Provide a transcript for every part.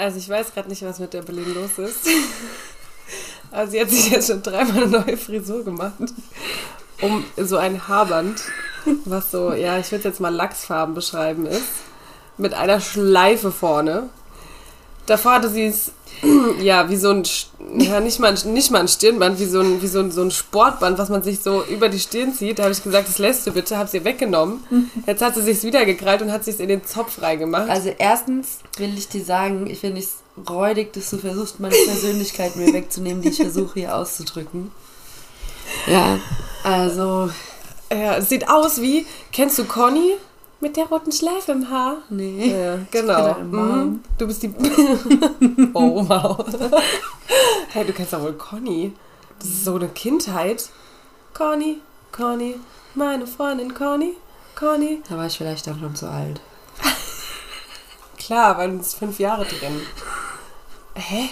Also ich weiß gerade nicht, was mit der Berlin los ist. Also sie hat sich jetzt schon dreimal eine neue Frisur gemacht. Um so ein Haarband, was so, ja, ich würde jetzt mal Lachsfarben beschreiben ist. Mit einer Schleife vorne. Davor hatte sie es, ja, wie so ein, ja, nicht mal, nicht mal ein Stirnband, wie so ein, wie so ein, so ein Sportband, was man sich so über die Stirn zieht. Da habe ich gesagt, das lässt du bitte, habe sie weggenommen. Jetzt hat sie sich wieder gekrallt und hat sich in den Zopf reingemacht. Also erstens will ich dir sagen, ich finde es räudig, dass du versuchst, meine Persönlichkeit mir wegzunehmen, die ich versuche hier auszudrücken. Ja, also... Ja, es sieht aus wie, kennst du Conny? Mit der roten Schleife im Haar? Nee. Ja, genau. Mhm. Du bist die. oh, wow. hey, du kennst doch wohl Conny. Das ist so eine Kindheit. Conny, Conny, meine Freundin Conny, Conny. Da war ich vielleicht dann schon zu alt. Klar, weil es fünf Jahre drin. Hä?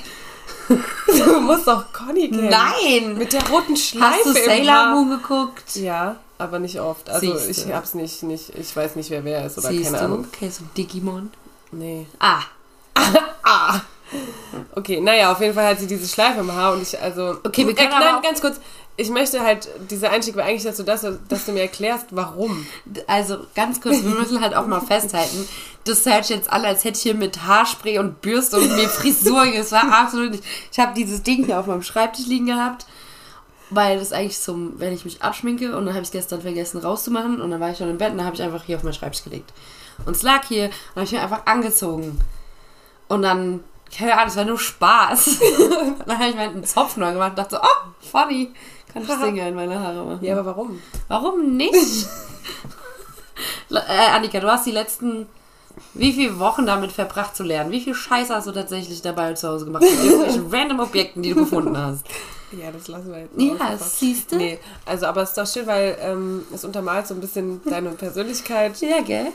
Du musst doch Conny kennen. Nein! Mit der roten Schleife Hast du im Sailor. Moon geguckt? Ja, aber nicht oft. Also Siehste. ich hab's nicht, nicht, ich weiß nicht, wer wer ist oder Siehst keine du? Ahnung. Kennst du Digimon? Nee. Ah, Ah! Okay, naja, auf jeden Fall hat sie diese Schleife im Haar und ich, also. Okay, wir können äh, Nein, ganz kurz. Ich möchte halt, dieser Einstieg war eigentlich dazu, dass, du- dass du mir erklärst, warum. also ganz kurz, wir müssen halt auch mal festhalten, das hört jetzt an, als hätte ich hier mit Haarspray und Bürste und mir Frisur, es war absolut nicht. Ich habe dieses Ding hier auf meinem Schreibtisch liegen gehabt, weil das eigentlich zum, wenn ich mich abschminke und dann habe ich es gestern vergessen rauszumachen und dann war ich schon im Bett und dann habe ich einfach hier auf meinen Schreibtisch gelegt. Und es lag hier und habe ich mir einfach angezogen. Und dann, keine Ahnung, es war nur Spaß. und dann habe ich mir einen Zopf neu gemacht und dachte so, oh, funny, kann ich Dinger in meine Haare machen. Ja, aber warum? Warum nicht? äh, Annika, du hast die letzten wie viele Wochen damit verbracht zu lernen? Wie viel Scheiße hast du tatsächlich dabei zu Hause gemacht? Mit irgendwelchen random Objekten, die du gefunden hast. Ja, das lassen wir jetzt. Ja, einfach. siehst du? Nee, also, aber es ist doch schön, weil ähm, es untermalt so ein bisschen deine Persönlichkeit, Ja, gell?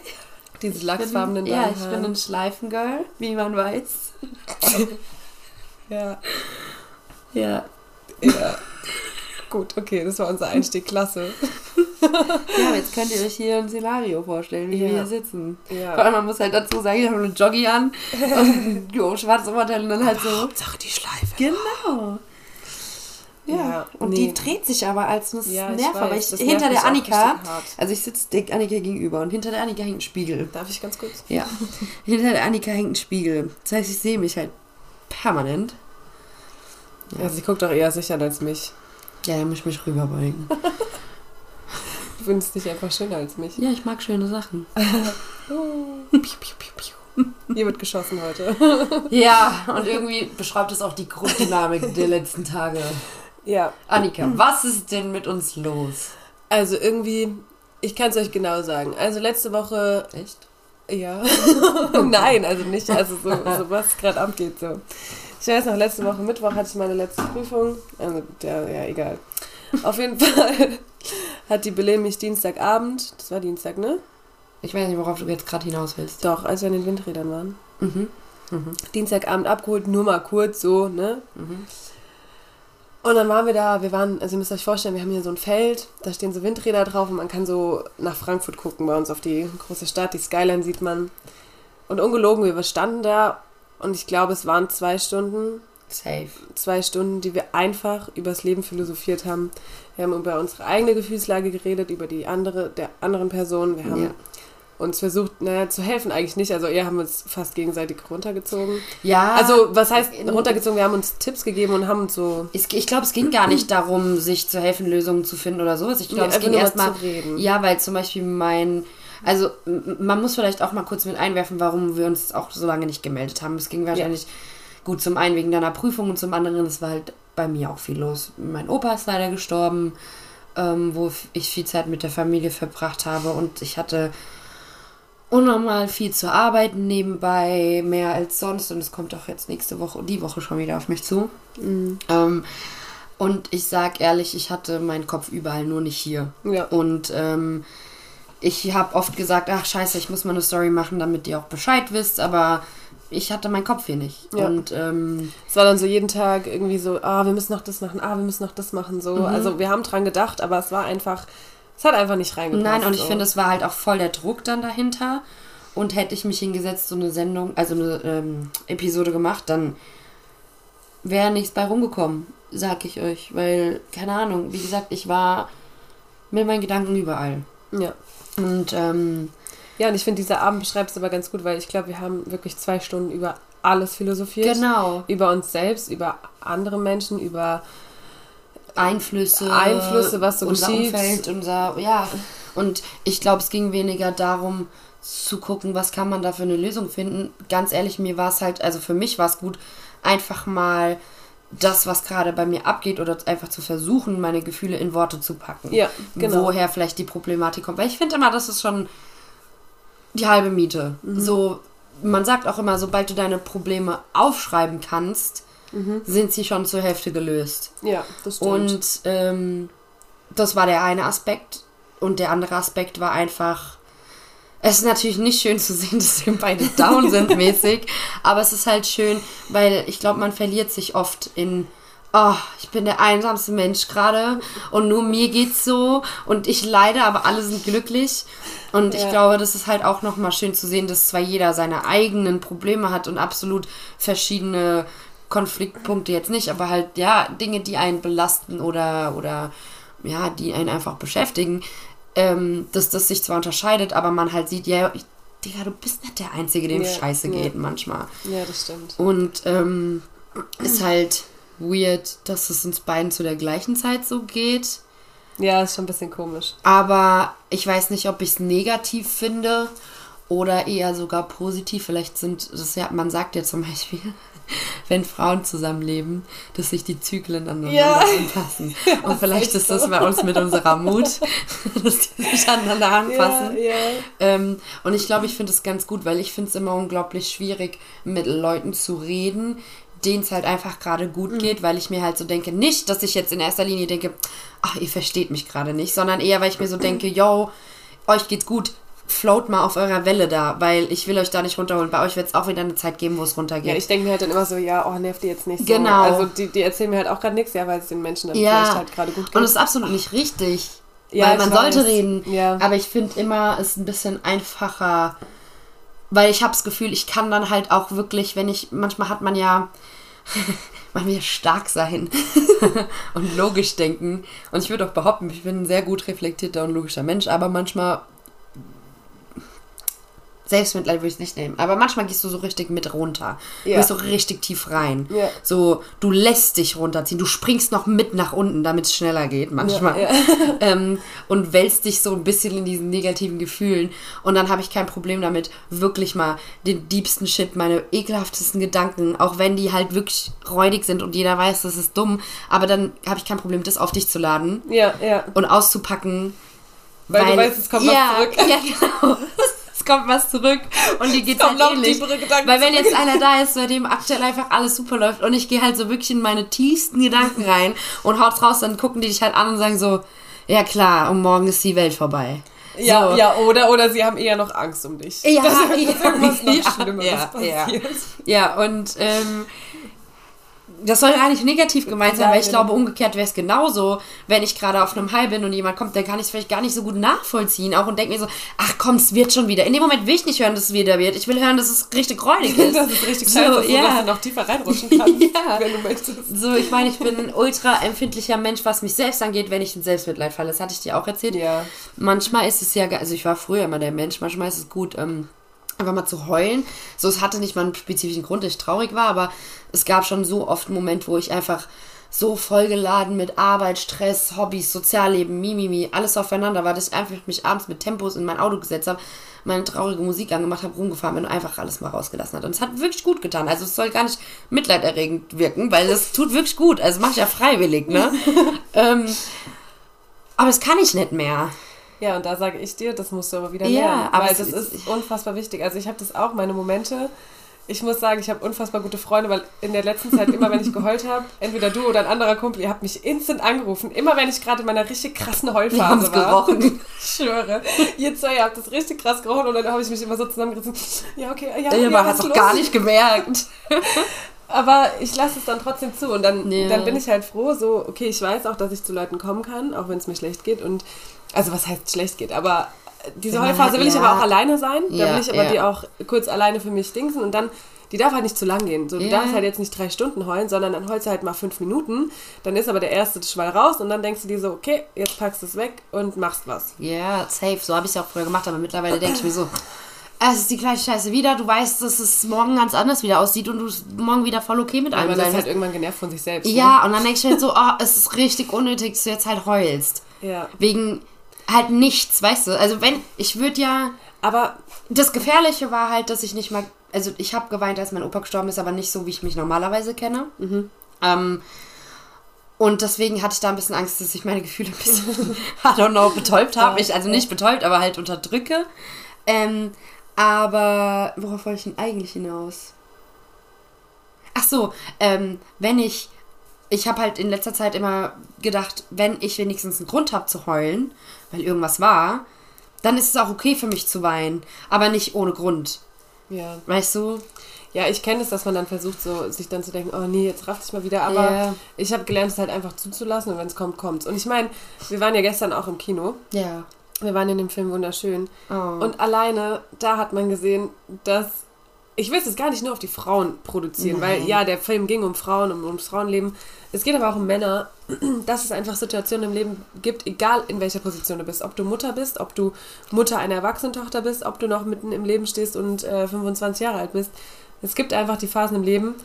dieses lachsfarbenen Ja, ich bin ein Schleifengirl, wie man weiß. Ja, Ja. ja. Gut, okay, das war unser Einstieg, klasse. Ja, aber jetzt könnt ihr euch hier ein Szenario vorstellen, wie wir Ja. hier sitzen. Ja. Vor allem, man muss halt dazu sagen, ich habe eine Joggi an und jo, schwarzes Oberteil und dann halt so. Hauptsache die Schleife. Genau. Ja. Ja, und nee. die dreht sich aber als das Ja, ich nervt. Aber ich, hinter der auch Annika, also ich sitze Annika gegenüber und hinter der Annika hängt ein Spiegel. Darf ich ganz kurz? Ja. hinter der Annika hängt ein Spiegel. Das heißt, ich sehe mich halt permanent. Ja, sie guckt doch eher sicher als mich. Ja, da muss ich mich rüberbeugen. Du findest dich einfach schöner als mich. ja, ich mag schöne Sachen. Piu, piu, piu, piu. Hier wird geschossen heute. Ja, und irgendwie beschreibt es auch die Grunddynamik der letzten Tage. Ja, Annika, was ist denn mit uns los? also irgendwie, ich kann es euch genau sagen. Also letzte Woche, Echt? ja, nein, also nicht, also so, so was gerade abgeht so. Ich weiß noch, letzte Woche Mittwoch hatte ich meine letzte Prüfung. Also, der, ja, egal. Auf jeden Fall hat die Belen mich Dienstagabend, das war Dienstag, ne? Ich weiß nicht, worauf du jetzt gerade hinaus willst. Doch, als wir in den Windrädern waren. Mhm. Mhm. Dienstagabend abgeholt, nur mal kurz so, ne? Mhm. Und dann waren wir da, wir waren, also ihr müsst euch vorstellen, wir haben hier so ein Feld, da stehen so Windräder drauf und man kann so nach Frankfurt gucken bei uns auf die große Stadt, die Skyline sieht man. Und ungelogen, wir standen da und ich glaube, es waren zwei Stunden, Safe. zwei Stunden, die wir einfach übers Leben philosophiert haben. Wir haben über unsere eigene Gefühlslage geredet, über die andere, der anderen Person. Wir haben Ja. uns versucht, naja, zu helfen eigentlich nicht. Also eher haben wir uns fast gegenseitig runtergezogen. Ja. Also, was heißt runtergezogen? Wir haben uns Tipps gegeben und haben uns so. Es, ich glaube, es ging gar nicht darum, sich zu helfen, Lösungen zu finden oder sowas. Ich glaube, Nee, es ging erstmal. zu reden. Ja, weil zum Beispiel mein. Also, man muss vielleicht auch mal kurz mit einwerfen, warum wir uns auch so lange nicht gemeldet haben. Es ging wahrscheinlich gut zum einen wegen deiner Prüfung und zum anderen, es war halt bei mir auch viel los. Mein Opa ist leider gestorben, ähm, wo ich viel Zeit mit der Familie verbracht habe und ich hatte unnormal viel zu arbeiten nebenbei, mehr als sonst und es kommt auch jetzt nächste Woche, die Woche schon wieder auf mich zu. Ähm, und ich sag ehrlich, ich hatte meinen Kopf überall, nur nicht hier. Ja. Und ähm, ich habe oft gesagt, ach scheiße, ich muss mal eine Story machen, damit ihr auch Bescheid wisst, aber ich hatte meinen Kopf hier nicht. Ja. Und ähm, Es war dann so jeden Tag irgendwie so, ah, wir müssen noch das machen, ah, wir müssen noch das machen, so. Mhm. Also wir haben dran gedacht, aber es war einfach, es hat einfach nicht reingepasst. nein, und ich so. finde, es war halt auch voll der Druck dann dahinter. Und hätte ich mich hingesetzt, so eine Sendung, also eine ähm, Episode gemacht, dann wäre nichts bei rumgekommen, sag ich euch. Weil, keine Ahnung, wie gesagt, ich war mit meinen Gedanken überall. Ja. Und ähm, Ja, und ich finde, dieser Abend beschreibt es aber ganz gut, weil ich glaube, wir haben wirklich zwei Stunden über alles philosophiert. genau, Über uns selbst, über andere Menschen, über Einflüsse, Einflüsse, was so unser geschieht. Umfeld, unser, ja. Und ich glaube, es ging weniger darum zu gucken, was kann man da für eine Lösung finden. Ganz ehrlich, mir war es halt, also für mich war es gut, einfach mal das, was gerade bei mir abgeht, oder einfach zu versuchen, meine Gefühle in Worte zu packen. Ja, genau. Woher vielleicht die Problematik kommt. Weil ich finde immer, das ist schon die halbe Miete. Mhm. So, man sagt auch immer, sobald du deine Probleme aufschreiben kannst, Mhm. sind sie schon zur Hälfte gelöst. Ja, das stimmt. Und ähm, das war der eine Aspekt. Und der andere Aspekt war einfach. Es ist natürlich nicht schön zu sehen, dass wir beide down sind mäßig. Aber es ist halt schön, weil ich glaube, man verliert sich oft in. Oh, ich bin der einsamste Mensch gerade und nur mir geht's so und ich leide, aber alle sind glücklich. Und ich Ja. glaube, das ist halt auch nochmal schön zu sehen, dass zwar jeder seine eigenen Probleme hat und absolut verschiedene Konfliktpunkte jetzt nicht, aber halt, ja, Dinge, die einen belasten oder, oder ja, die einen einfach beschäftigen, ähm, dass das sich zwar unterscheidet, aber man halt sieht, ja, ich, Digga, du bist nicht der Einzige, dem Ja, scheiße ja. geht manchmal. ja, das stimmt. Und ähm, ist halt weird, dass es uns beiden zu der gleichen Zeit so geht. Ja, ist schon ein bisschen komisch. Aber ich weiß nicht, ob ich es negativ finde oder eher sogar positiv. Vielleicht sind das ja, man sagt ja zum Beispiel, wenn Frauen zusammenleben, dass sich die Zyklen aneinander Ja. anpassen. Und vielleicht ist das so. bei uns mit unserer Mut, dass die sich aneinander anpassen. Ja, ja. Ähm, und ich glaube, ich finde es ganz gut, weil ich finde es immer unglaublich schwierig, mit Leuten zu reden, denen es halt einfach gerade Mhm. gut geht, weil ich mir halt so denke, nicht, dass ich jetzt in erster Linie denke, ach, ihr versteht mich gerade nicht, sondern eher, weil ich mir so denke, yo, euch geht's gut, float mal auf eurer Welle da, weil ich will euch da nicht runterholen. Bei euch wird es auch wieder eine Zeit geben, wo es runtergeht. Ja, ich denke mir halt dann immer so, ja, oh, nervt die jetzt nicht so. Genau. Also die, die erzählen mir halt auch gerade nichts, ja, weil es den Menschen dann Ja. vielleicht halt gerade gut geht. und es ist absolut nicht richtig. Ja, weil man weiß. sollte reden. Ja. Aber ich finde immer, es ist ein bisschen einfacher, weil ich habe das Gefühl, ich kann dann halt auch wirklich, wenn ich, manchmal hat man ja, man will ja stark sein und logisch denken. Und ich würde auch behaupten, ich bin ein sehr gut reflektierter und logischer Mensch, aber manchmal, Selbstmitleid würde ich es nicht nehmen, aber manchmal gehst du so richtig mit runter. Du Ja. gehst so richtig tief rein. Ja. So, du lässt dich runterziehen, du springst noch mit nach unten, damit es schneller geht manchmal. Ja, ähm, und wälzt dich so ein bisschen in diesen negativen Gefühlen. Und dann habe ich kein Problem damit, wirklich mal den diebsten Shit, meine ekelhaftesten Gedanken, auch wenn die halt wirklich räudig sind und jeder weiß, das ist dumm, aber dann habe ich kein Problem, das auf dich zu laden ja, ja. und auszupacken. Weil du weißt, es kommt was ja, zurück. Ja, genau. Es kommt was zurück und geht's kommen halt ähnlich. Weil wenn jetzt einer da ist, bei dem aktuell einfach alles super läuft und ich gehe halt so wirklich in meine tiefsten Gedanken rein und haut's raus, dann gucken die dich halt an und sagen so, ja klar, und morgen ist die Welt vorbei. Ja, so. ja, oder, oder sie haben eher noch Angst um dich. Ja, dass, ja, dass irgendwas noch ja, Schlimmeres ja, ja. Ja, und ähm, das soll gar nicht negativ gemeint sein, weil ich Nein. glaube, umgekehrt wäre es genauso, wenn ich gerade auf einem High bin und jemand kommt, dann kann ich es vielleicht gar nicht so gut nachvollziehen. Auch und denke mir so, ach komm, es wird schon wieder. In dem Moment will ich nicht hören, dass es wieder wird. Ich will hören, dass es richtig räudig ist. Das ist richtig So, scheiße, so, ja. dass du noch tiefer reinrutschen kannst, Ja. wenn du möchtest. So, ich meine, ich bin ein ultra empfindlicher Mensch, was mich selbst angeht, wenn ich in Selbstmitleid falle. Das hatte ich dir auch erzählt. Ja. Manchmal ist es ja, also ich war früher immer der Mensch, manchmal ist es gut, ähm, einfach mal zu heulen. So, es hatte nicht mal einen spezifischen Grund, dass ich traurig war, aber es gab schon so oft einen Moment, wo ich einfach so vollgeladen mit Arbeit, Stress, Hobbys, Sozialleben, Mimimi, alles aufeinander war, dass ich einfach mich abends mit Tempos in mein Auto gesetzt habe, meine traurige Musik angemacht habe, rumgefahren bin und einfach alles mal rausgelassen hat. Und es hat wirklich gut getan. Also es soll gar nicht mitleiderregend wirken, weil es tut wirklich gut. Also mache ich ja freiwillig, ne? ähm, aber das kann ich nicht mehr. Ja, und da sage ich dir, das musst du aber wieder Ja, lernen. aber weil es das ist- unfassbar wichtig. Also ich habe das auch, meine Momente. Ich muss sagen, ich habe unfassbar gute Freunde, weil in der letzten Zeit, immer wenn ich geheult habe, entweder du oder ein anderer Kumpel, ihr habt mich instant angerufen. Immer wenn ich gerade in meiner richtig krassen Wir Heulphase es war. gerochen. Ich schwöre. Ihr zwei habt das richtig krass gerochen und dann habe ich mich immer so zusammengerissen. Ja, okay, ja, Ja, ja, man hat los? gar nicht gemerkt. Aber ich lasse es dann trotzdem zu und dann, Ja. dann bin ich halt froh, so, okay, ich weiß auch, dass ich zu Leuten kommen kann, auch wenn es mir schlecht geht und, also was heißt schlecht geht, aber diese Wenn man Heulphase halt- will ich ja. aber auch alleine sein. Da Ja, will ich aber ja. die auch kurz alleine für mich dingsen und dann, die darf halt nicht zu lang gehen. So, du darfst halt jetzt nicht drei Stunden heulen, sondern dann heulst du halt mal fünf Minuten. Dann ist aber der erste Schwall raus und dann denkst du dir so, okay, jetzt packst du es weg und machst was. Ja, safe. So habe ich es ja auch früher gemacht, aber mittlerweile denke ich mir so, es ist die gleiche Scheiße wieder. Du weißt, dass es morgen ganz anders wieder aussieht und du morgen wieder voll okay mit allem Aber sein das ist halt irgendwann genervt von sich selbst. ne? Ja, und dann denke ich mir halt so, oh, es ist richtig unnötig, dass du jetzt halt heulst. Ja. Wegen halt nichts, weißt du? Also wenn, ich würde ja, Aber das Gefährliche war halt, dass ich nicht mal, also ich habe geweint, als mein Opa gestorben ist, aber nicht so, wie ich mich normalerweise kenne. Ähm, und deswegen hatte ich da ein bisschen Angst, dass ich meine Gefühle ein bisschen, I don't know, betäubt habe. Ich, also nicht betäubt, aber halt unterdrücke. Ähm, aber worauf wollte ich denn eigentlich hinaus? Ach so, ähm, wenn ich, ich habe halt in letzter Zeit immer gedacht, wenn ich wenigstens einen Grund habe zu heulen, weil irgendwas war, dann ist es auch okay für mich zu weinen, aber nicht ohne Grund. ja. Weißt du? Ja, ich kenne es, dass man dann versucht, so sich dann zu denken, oh nee, jetzt rafft ich mal wieder. Aber Ja. ich habe gelernt, es halt einfach zuzulassen und wenn es kommt, kommt's. Und ich meine, wir waren ja gestern auch im Kino. Ja. Wir waren in dem Film wunderschön. Oh. Und alleine, da hat man gesehen, dass. Ich will es jetzt gar nicht nur auf die Frauen produzieren, weil Nein. ja, der Film ging um Frauen, um, ums Frauenleben. Es geht aber auch um Männer, dass es einfach Situationen im Leben gibt, egal in welcher Position du bist. Ob du Mutter bist, ob du Mutter einer erwachsenen Tochter bist, ob du noch mitten im Leben stehst und äh, 25 Jahre alt bist. Es gibt einfach die Phasen im Leben,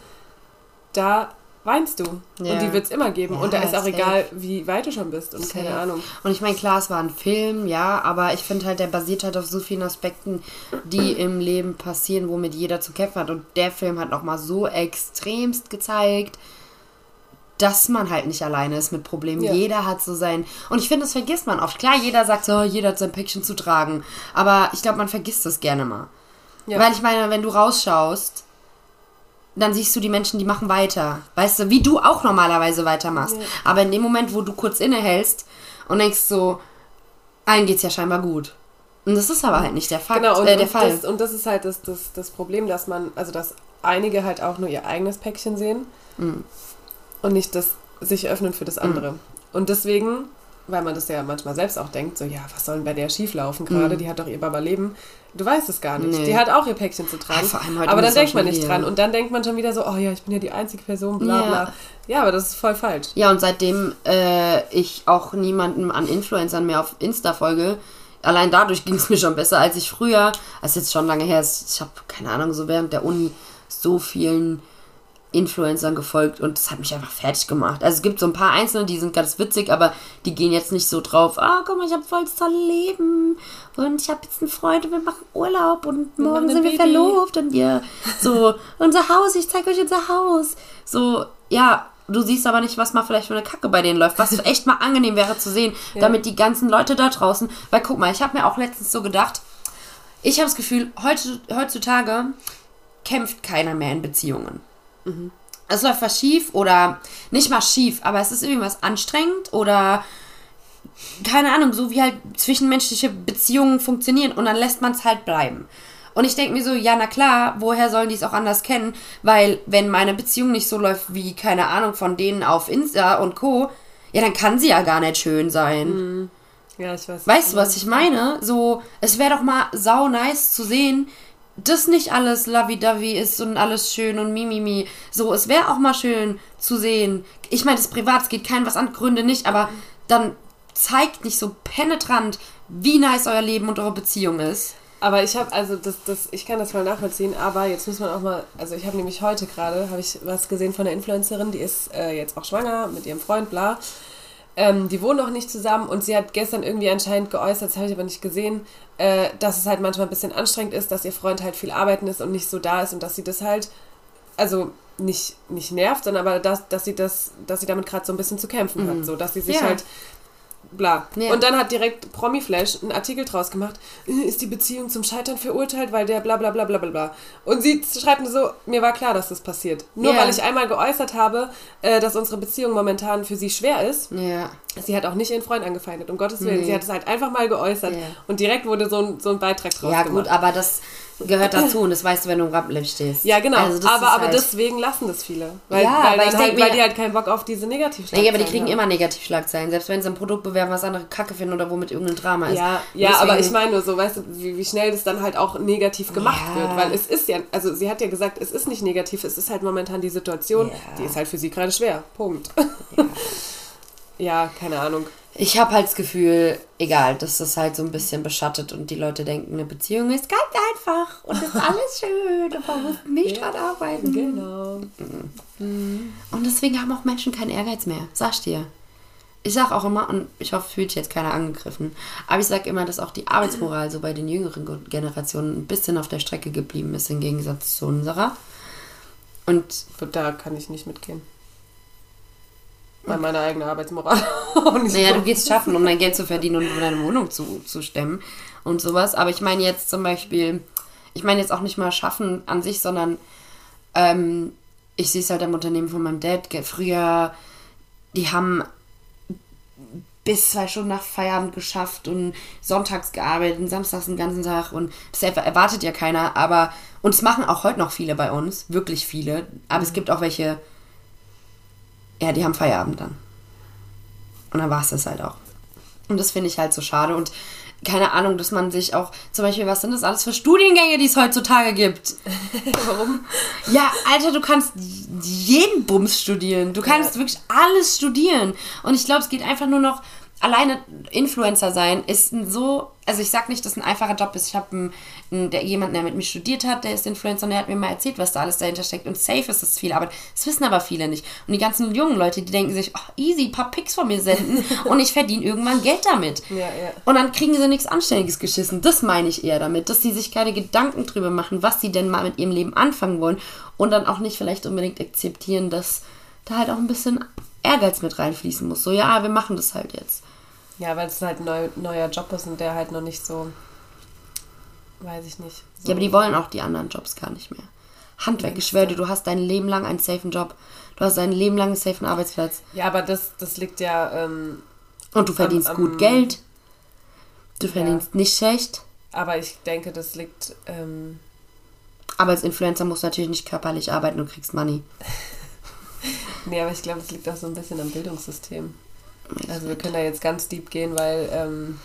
da weinst du. Ja. Und die wird es immer geben. Ja, und da ist auch safe. egal, wie weit du schon bist. Und keine Safe. Ahnung. Und ich meine, klar, es war ein Film, ja, aber ich finde halt, der basiert halt auf so vielen Aspekten, die im Leben passieren, womit jeder zu kämpfen hat. Und der Film hat nochmal so extremst gezeigt, dass man halt nicht alleine ist mit Problemen. Ja. Jeder hat so sein. Und ich finde, das vergisst man oft. Klar, jeder sagt so, jeder hat sein Päckchen zu tragen. Aber ich glaube, man vergisst das gerne mal. Weil ich meine, wenn du rausschaust, dann siehst du die Menschen, die machen weiter. Weißt du, wie du auch normalerweise weitermachst. Ja. Aber in dem Moment, wo du kurz innehältst und denkst so, allen geht's ja scheinbar gut. Und das ist aber halt nicht der, Fakt, Genau, und, äh, der und, Fall. Das, und das ist halt das, das, das Problem, dass man, also dass einige halt auch nur ihr eigenes Päckchen sehen Mhm. und nicht das sich öffnen für das andere. Und deswegen, weil man das ja manchmal selbst auch denkt, so ja, was soll denn bei der schieflaufen gerade? Die hat doch ihr Baba-Leben. Du weißt es gar nicht. Nee. Die hat auch ihr Päckchen zu tragen. Ja, vor allem heute aber dann denkt man nicht dran. Und dann denkt man schon wieder so, oh ja, ich bin ja die einzige Person, bla Ja. bla. Ja, aber das ist voll falsch. Ja, und seitdem äh, ich auch niemandem an Influencern mehr auf Insta folge, allein dadurch ging es mir schon besser, als ich früher, als jetzt schon lange her ist, ich habe, keine Ahnung, so während der Uni so vielen Influencern gefolgt und das hat mich einfach fertig gemacht. Also es gibt so ein paar Einzelne, die sind ganz witzig, aber die gehen jetzt nicht so drauf, ah, guck mal, ich habe voll das tolle Leben und ich habe jetzt einen Freund und wir machen Urlaub und morgen sind wir Baby. verlobt und wir so, unser Haus, ich zeige euch unser Haus. So, ja, du siehst aber nicht, was mal vielleicht für eine Kacke bei denen läuft, was echt mal angenehm wäre zu sehen, damit die ganzen Leute da draußen, weil guck mal, ich habe mir auch letztens so gedacht, ich habe das Gefühl, heutzutage kämpft keiner mehr in Beziehungen. Es läuft was schief oder nicht mal schief, aber es ist irgendwas anstrengend oder keine Ahnung, so wie halt zwischenmenschliche Beziehungen funktionieren und dann lässt man es halt bleiben. Und ich denke mir so, ja, na klar, woher sollen die es auch anders kennen? Weil, wenn meine Beziehung nicht so läuft wie, keine Ahnung, von denen auf Insta und Co., ja, dann kann sie ja gar nicht schön sein. Ja, ich weiß. Weißt du, was ich meine? So, es wäre doch mal sau nice zu sehen, dass nicht alles lovey-dovey ist und alles schön und mimimi. So, es wäre auch mal schön zu sehen. Ich meine, das Privat, es geht keinem was an, Gründe nicht, aber dann zeigt nicht so penetrant, wie nice euer Leben und eure Beziehung ist. Aber ich habe, also das, das, ich kann das voll nachvollziehen, aber jetzt muss man auch mal, also ich habe nämlich heute gerade, habe ich was gesehen von einer Influencerin, die ist äh, jetzt auch schwanger mit ihrem Freund, bla. Ähm, die wohnen noch nicht zusammen und sie hat gestern irgendwie anscheinend geäußert, das habe ich aber nicht gesehen, äh, dass es halt manchmal ein bisschen anstrengend ist, dass ihr Freund halt viel arbeiten ist und nicht so da ist und dass sie das halt, also nicht, nicht nervt, sondern aber dass, dass sie das, dass sie damit gerade so ein bisschen zu kämpfen hat, so dass sie sich Ja. halt bla. Ja. Und dann hat direkt Promiflash einen Artikel draus gemacht, äh, ist die Beziehung zum Scheitern verurteilt, weil der bla bla bla bla bla bla. Und sie schreibt mir so, mir war klar, dass das passiert. Nur Ja. weil ich einmal geäußert habe, äh, dass unsere Beziehung momentan für sie schwer ist, Ja. Sie hat auch nicht ihren Freund angefeindet, um Gottes Willen. Nee. Sie hat es halt einfach mal geäußert. Yeah. Und direkt wurde so ein, so ein Beitrag draus Ja, gut, aber das gehört dazu und das weißt du, wenn du im Rampenlicht stehst. Ja, genau. Also aber, aber halt deswegen lassen das viele. Weil, ja, weil, weil, halt, weil die halt keinen Bock auf diese Negativschlagzeilen Nee, aber die kriegen haben. immer Negativschlagzeilen. Selbst wenn sie ein Produkt bewerben, was andere Kacke finden oder womit irgendein Drama ist. Ja, ja aber ich meine nur so, weißt du, wie, wie schnell das dann halt auch negativ gemacht ja. wird. Weil es ist ja, also sie hat ja gesagt, es ist nicht negativ, es ist halt momentan die Situation, ja. die ist halt für sie gerade schwer. Punkt. Ja. ja, keine Ahnung. Ich habe halt das Gefühl, egal, dass das halt so ein bisschen beschattet und die Leute denken, eine Beziehung ist ganz einfach und ist alles schön und man muss nicht ja, dran arbeiten. Genau. Mhm. Und deswegen haben auch Menschen keinen Ehrgeiz mehr, sagst dir. Ich sag auch immer, und ich hoffe, fühlt sich jetzt keiner angegriffen, aber ich sag immer, dass auch die Arbeitsmoral so bei den jüngeren Generationen ein bisschen auf der Strecke geblieben ist, im Gegensatz zu unserer. Und da kann ich nicht mitgehen. Weil meine eigene Arbeitsmoral Naja, du gehst schaffen, um dein Geld zu verdienen und um deine Wohnung zu, zu stemmen und sowas. Aber ich meine jetzt zum Beispiel, ich meine jetzt auch nicht mal schaffen an sich, sondern ähm, ich sehe es halt im Unternehmen von meinem Dad. Früher, die haben bis zwei Stunden nach Feierabend geschafft und sonntags gearbeitet und samstags den ganzen Tag und das erwartet ja keiner, aber und es machen auch heute noch viele bei uns, wirklich viele, aber mhm. es gibt auch welche, ja, die haben Feierabend dann. Und dann war es das halt auch. Und das finde ich halt so schade. Und keine Ahnung, dass man sich auch, zum Beispiel, was sind das alles für Studiengänge, die es heutzutage gibt? Warum? Ja, Alter, du kannst jeden Bums studieren. Du kannst ja. wirklich alles studieren. Und ich glaube, es geht einfach nur noch alleine Influencer sein ist ein so, also ich sag nicht, dass ein einfacher Job ist. Ich habe jemanden, der mit mir studiert hat, der ist Influencer und der hat mir mal erzählt, was da alles dahinter steckt. Und safe ist es viel, aber das wissen aber viele nicht. Und die ganzen jungen Leute, die denken sich, oh, easy, ein paar Pics von mir senden und ich verdiene irgendwann Geld damit. Ja, ja. Und dann kriegen sie nichts Anständiges geschissen. Das meine ich eher damit, dass sie sich keine Gedanken drüber machen, was sie denn mal mit ihrem Leben anfangen wollen und dann auch nicht vielleicht unbedingt akzeptieren, dass da halt auch ein bisschen Ehrgeiz mit reinfließen muss. So, ja, wir machen das halt jetzt. Ja, weil es halt ein neu, neuer Job ist und der halt noch nicht so, weiß ich nicht. So ja, aber die wollen auch die anderen Jobs gar nicht mehr. Handwerk, ich schwöre dir, du hast dein Leben lang einen safen Job. Du hast dein Leben lang einen safen Arbeitsplatz. Ja, aber das, das liegt ja. Ähm, und du verdienst am, am, gut Geld. Du verdienst ja. nicht schlecht. Aber ich denke, das liegt. Ähm, aber als Influencer musst du natürlich nicht körperlich arbeiten und kriegst Money. nee, aber ich glaube, es liegt auch so ein bisschen am Bildungssystem. Also wir können da jetzt ganz deep gehen, weil, ähm,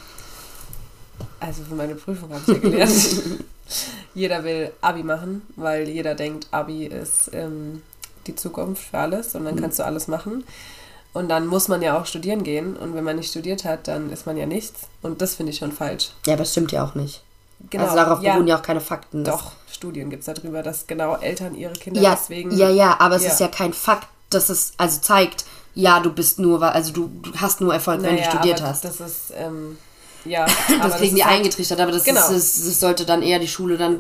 also für meine Prüfung habe ich ja gelernt, jeder will Abi machen, weil jeder denkt, Abi ist ähm, die Zukunft für alles und dann mhm. kannst du alles machen. Und dann muss man ja auch studieren gehen. Und wenn man nicht studiert hat, dann ist man ja nichts. Und das finde ich schon falsch. Ja, das stimmt ja auch nicht. Genau. Also darauf ja, beruhen ja auch keine Fakten. Doch, Studien gibt es darüber, dass genau Eltern ihre Kinder ja, deswegen. Ja, ja, aber es ja. ist ja kein Fakt, dass es also zeigt, ja, du bist nur, also du, du hast nur Erfolg, naja, wenn du studiert hast. Das ist, ähm, ja. das kriegen die halt, eingetrichtert, aber das, genau. ist, das, sollte dann eher die Schule dann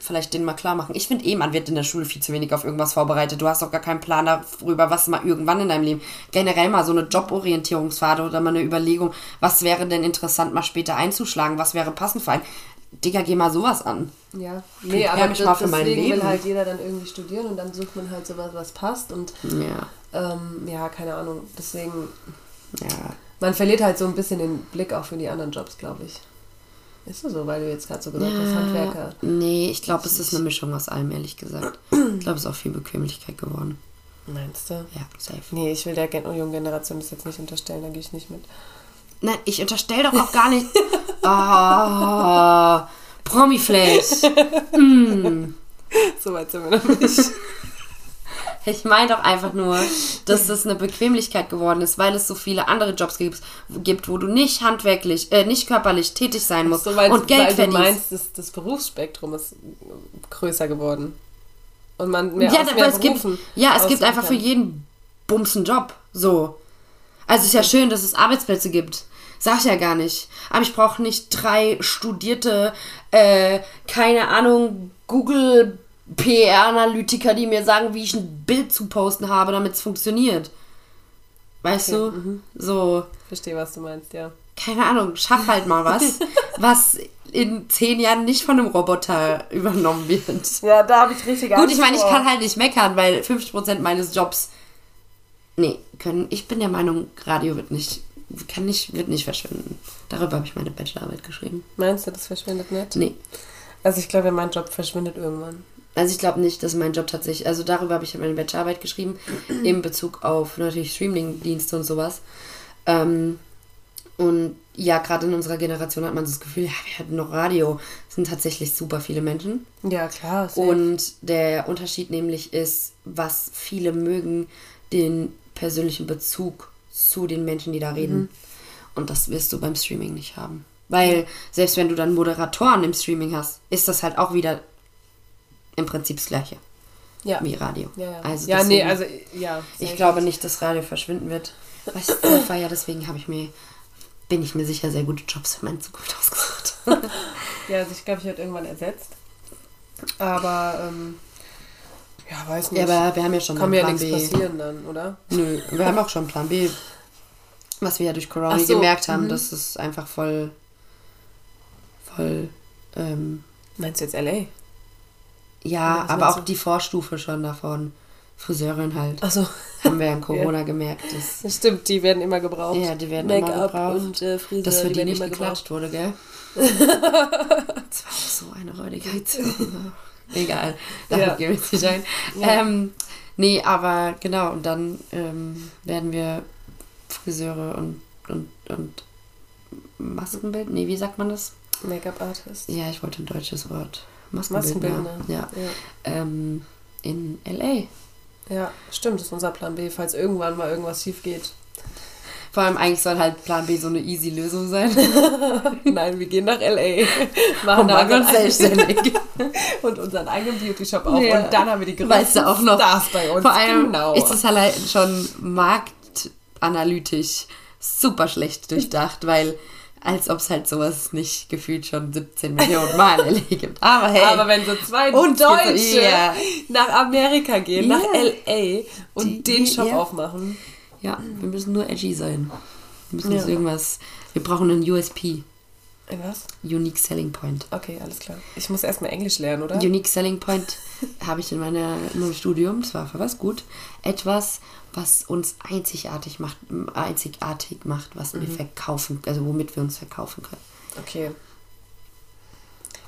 vielleicht denen mal klar machen. Ich finde eh, man wird in der Schule viel zu wenig auf irgendwas vorbereitet. Du hast doch gar keinen Plan darüber, was mal irgendwann in deinem Leben, generell mal so eine Joborientierungsphase oder mal eine Überlegung, was wäre denn interessant, mal später einzuschlagen, was wäre passend für einen. Digga, geh mal sowas an. Ja, nee, aber mich das, mal für mein Leben. will halt jeder dann irgendwie studieren und dann sucht man halt sowas, was passt und ja. Ähm, ja, keine Ahnung. Deswegen, ja. Man verliert halt so ein bisschen den Blick auch für die anderen Jobs, glaube ich. Ist das so, weil du jetzt gerade so gesagt ja, hast, Handwerker? Nee, ich glaube, es ist eine Mischung aus allem, ehrlich gesagt. Ich glaube, es ist auch viel Bequemlichkeit geworden. Meinst du? Ja, safe. Nee, ich will der jungen Generation das jetzt nicht unterstellen, da gehe ich nicht mit. Nein, ich unterstelle doch auch gar nicht. oh, Promiflash. mm. So weit sind wir noch nicht. Ich meine doch einfach nur, dass das eine Bequemlichkeit geworden ist, weil es so viele andere Jobs gibt, gibt wo du nicht handwerklich, äh, nicht körperlich tätig sein musst so, weil, und Geld weil verdienst. Du meinst, das, das Berufsspektrum ist größer geworden. Und man mehr ja, aus mehr es gibt, ja, es gibt einfach kann. für jeden Bums einen Job. So. Also es ist ja schön, dass es Arbeitsplätze gibt. Sag ich ja gar nicht. Aber ich brauche nicht drei studierte, äh, keine Ahnung, Google PR-Analytiker, die mir sagen, wie ich ein Bild zu posten habe, damit es funktioniert. Weißt okay, du? Mhm. So. Verstehe, was du meinst, ja. Keine Ahnung, schaff halt mal was, was in zehn Jahren nicht von einem Roboter übernommen wird. Ja, da habe ich richtig Angst Gut, ich meine, ich kann halt nicht meckern, weil 50% meines Jobs. Nee, können. Ich bin der Meinung, Radio wird nicht kann nicht, wird nicht verschwinden. Darüber habe ich meine Bachelorarbeit geschrieben. Meinst du, das verschwindet nicht? Nee. Also ich glaube, mein Job verschwindet irgendwann. Also ich glaube nicht, dass mein Job tatsächlich, also darüber habe ich meine Bachelorarbeit geschrieben, in Bezug auf natürlich Streaming-Dienste und sowas. Ähm, und ja, gerade in unserer Generation hat man so das Gefühl, ja, wir hatten noch Radio. Es sind tatsächlich super viele Menschen. Ja, klar. safe. Und der Unterschied nämlich ist, was viele mögen, den persönlichen Bezug zu den Menschen, die da reden. Und das wirst du beim Streaming nicht haben. Weil selbst wenn du dann Moderatoren im Streaming hast, ist das halt auch wieder im Prinzip das Gleiche ja. wie Radio. Ja, ja. Also ja nee, deswegen- also ja. ich glaube nicht, dass Radio verschwinden wird. Weißt du, das war ja deswegen habe ich mir, bin ich mir sicher, sehr gute Jobs für meine Zukunft ausgesucht. Ja, also ich glaube, ich werde irgendwann ersetzt. Aber, ähm, ja, weiß nicht. ja, aber wir haben ja schon Kann mir ja Plan nichts B. passieren dann, oder? Nö, wir haben auch schon Plan B. Was wir ja durch Corona so, gemerkt haben, mhm. dass es einfach voll, voll, ähm, Meinst du jetzt L.A.? ja, aber auch du? die Vorstufe schon davon. Friseurin halt. Achso, Haben wir ja in Corona gemerkt. Dass, das stimmt, die werden immer gebraucht. ja, die werden immer gebraucht. und äh, Friseur, dass für die, werden nicht geklatscht wurde, gell? das war auch so eine räudige Aktion. Egal, darauf Ja. gehen wir jetzt nicht ein. Ja. Ähm, nee, aber genau, und dann ähm, werden wir Friseure und, und, und Maskenbild, nee, wie sagt man das? Make-up-Artist. Ja, ich wollte ein deutsches Wort. Maskenbildner. Maskenbildner. Ja. Ja. Ähm, in L.A. ja, stimmt, das ist unser Plan B, falls irgendwann mal irgendwas schief geht. Vor allem eigentlich soll halt Plan B so eine easy Lösung sein. Nein, wir gehen nach L.A. Und Machen da machen uns selbstständig. und unseren eigenen Beauty-Shop auf. Ja. Und dann haben wir die größten Weißt du auch noch, Stars bei uns. Vor allem genau. ist es halt schon marktanalytisch super schlecht durchdacht, weil als ob es halt sowas nicht gefühlt schon 17 Millionen Mal LA gibt. Aber hey, Aber wenn so zwei Und Deutsche ja. nach Amerika gehen, Ja. nach L.A. und Die- den Shop ja. aufmachen. Ja, wir müssen nur edgy sein. Wir müssen Ja. irgendwas, wir brauchen einen USP, Was? Unique Selling Point. Okay, alles klar. Ich muss erstmal Englisch lernen, oder? Unique Selling Point habe ich in, meiner, in meinem Studium, das war für was gut, etwas, was uns einzigartig macht, einzigartig macht, was Mhm. wir verkaufen, also womit wir uns verkaufen können. Okay.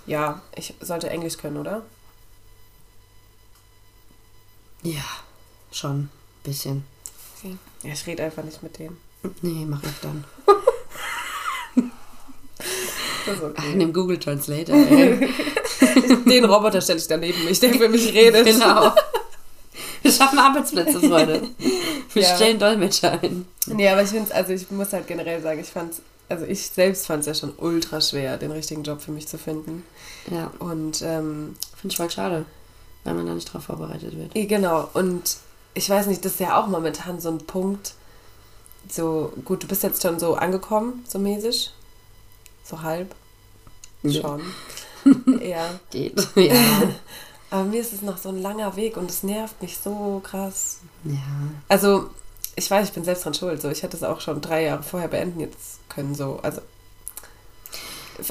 Ja, ich sollte Englisch können, oder? Ja, schon ein bisschen. Okay. Ja, ich rede einfach nicht mit denen. Nee, mach ich dann. Das ist okay. nimm Google Translator. Ey. Den Roboter stelle ich daneben mich, der für mich redet. genau. Wir schaffen Arbeitsplätze, Freunde. Wir Ja. stellen Dolmetscher ein. Nee, aber ich finde also ich muss halt generell sagen, ich fand's, also ich selbst fand es ja schon ultra schwer, den richtigen Job für mich zu finden. Ja, Und ähm, finde ich voll schade, weil man da nicht drauf vorbereitet wird. genau, und ich weiß nicht, das ist ja auch momentan so ein Punkt, so, gut, du bist jetzt schon so angekommen, so mäßig. So halb. Ja. Schon. ja. Geht. Ja. Aber mir ist es noch so ein langer Weg und es nervt mich so krass. ja. Also, ich weiß, ich bin selbst dran schuld. So, ich hätte es auch schon drei Jahre vorher beenden jetzt können. So, also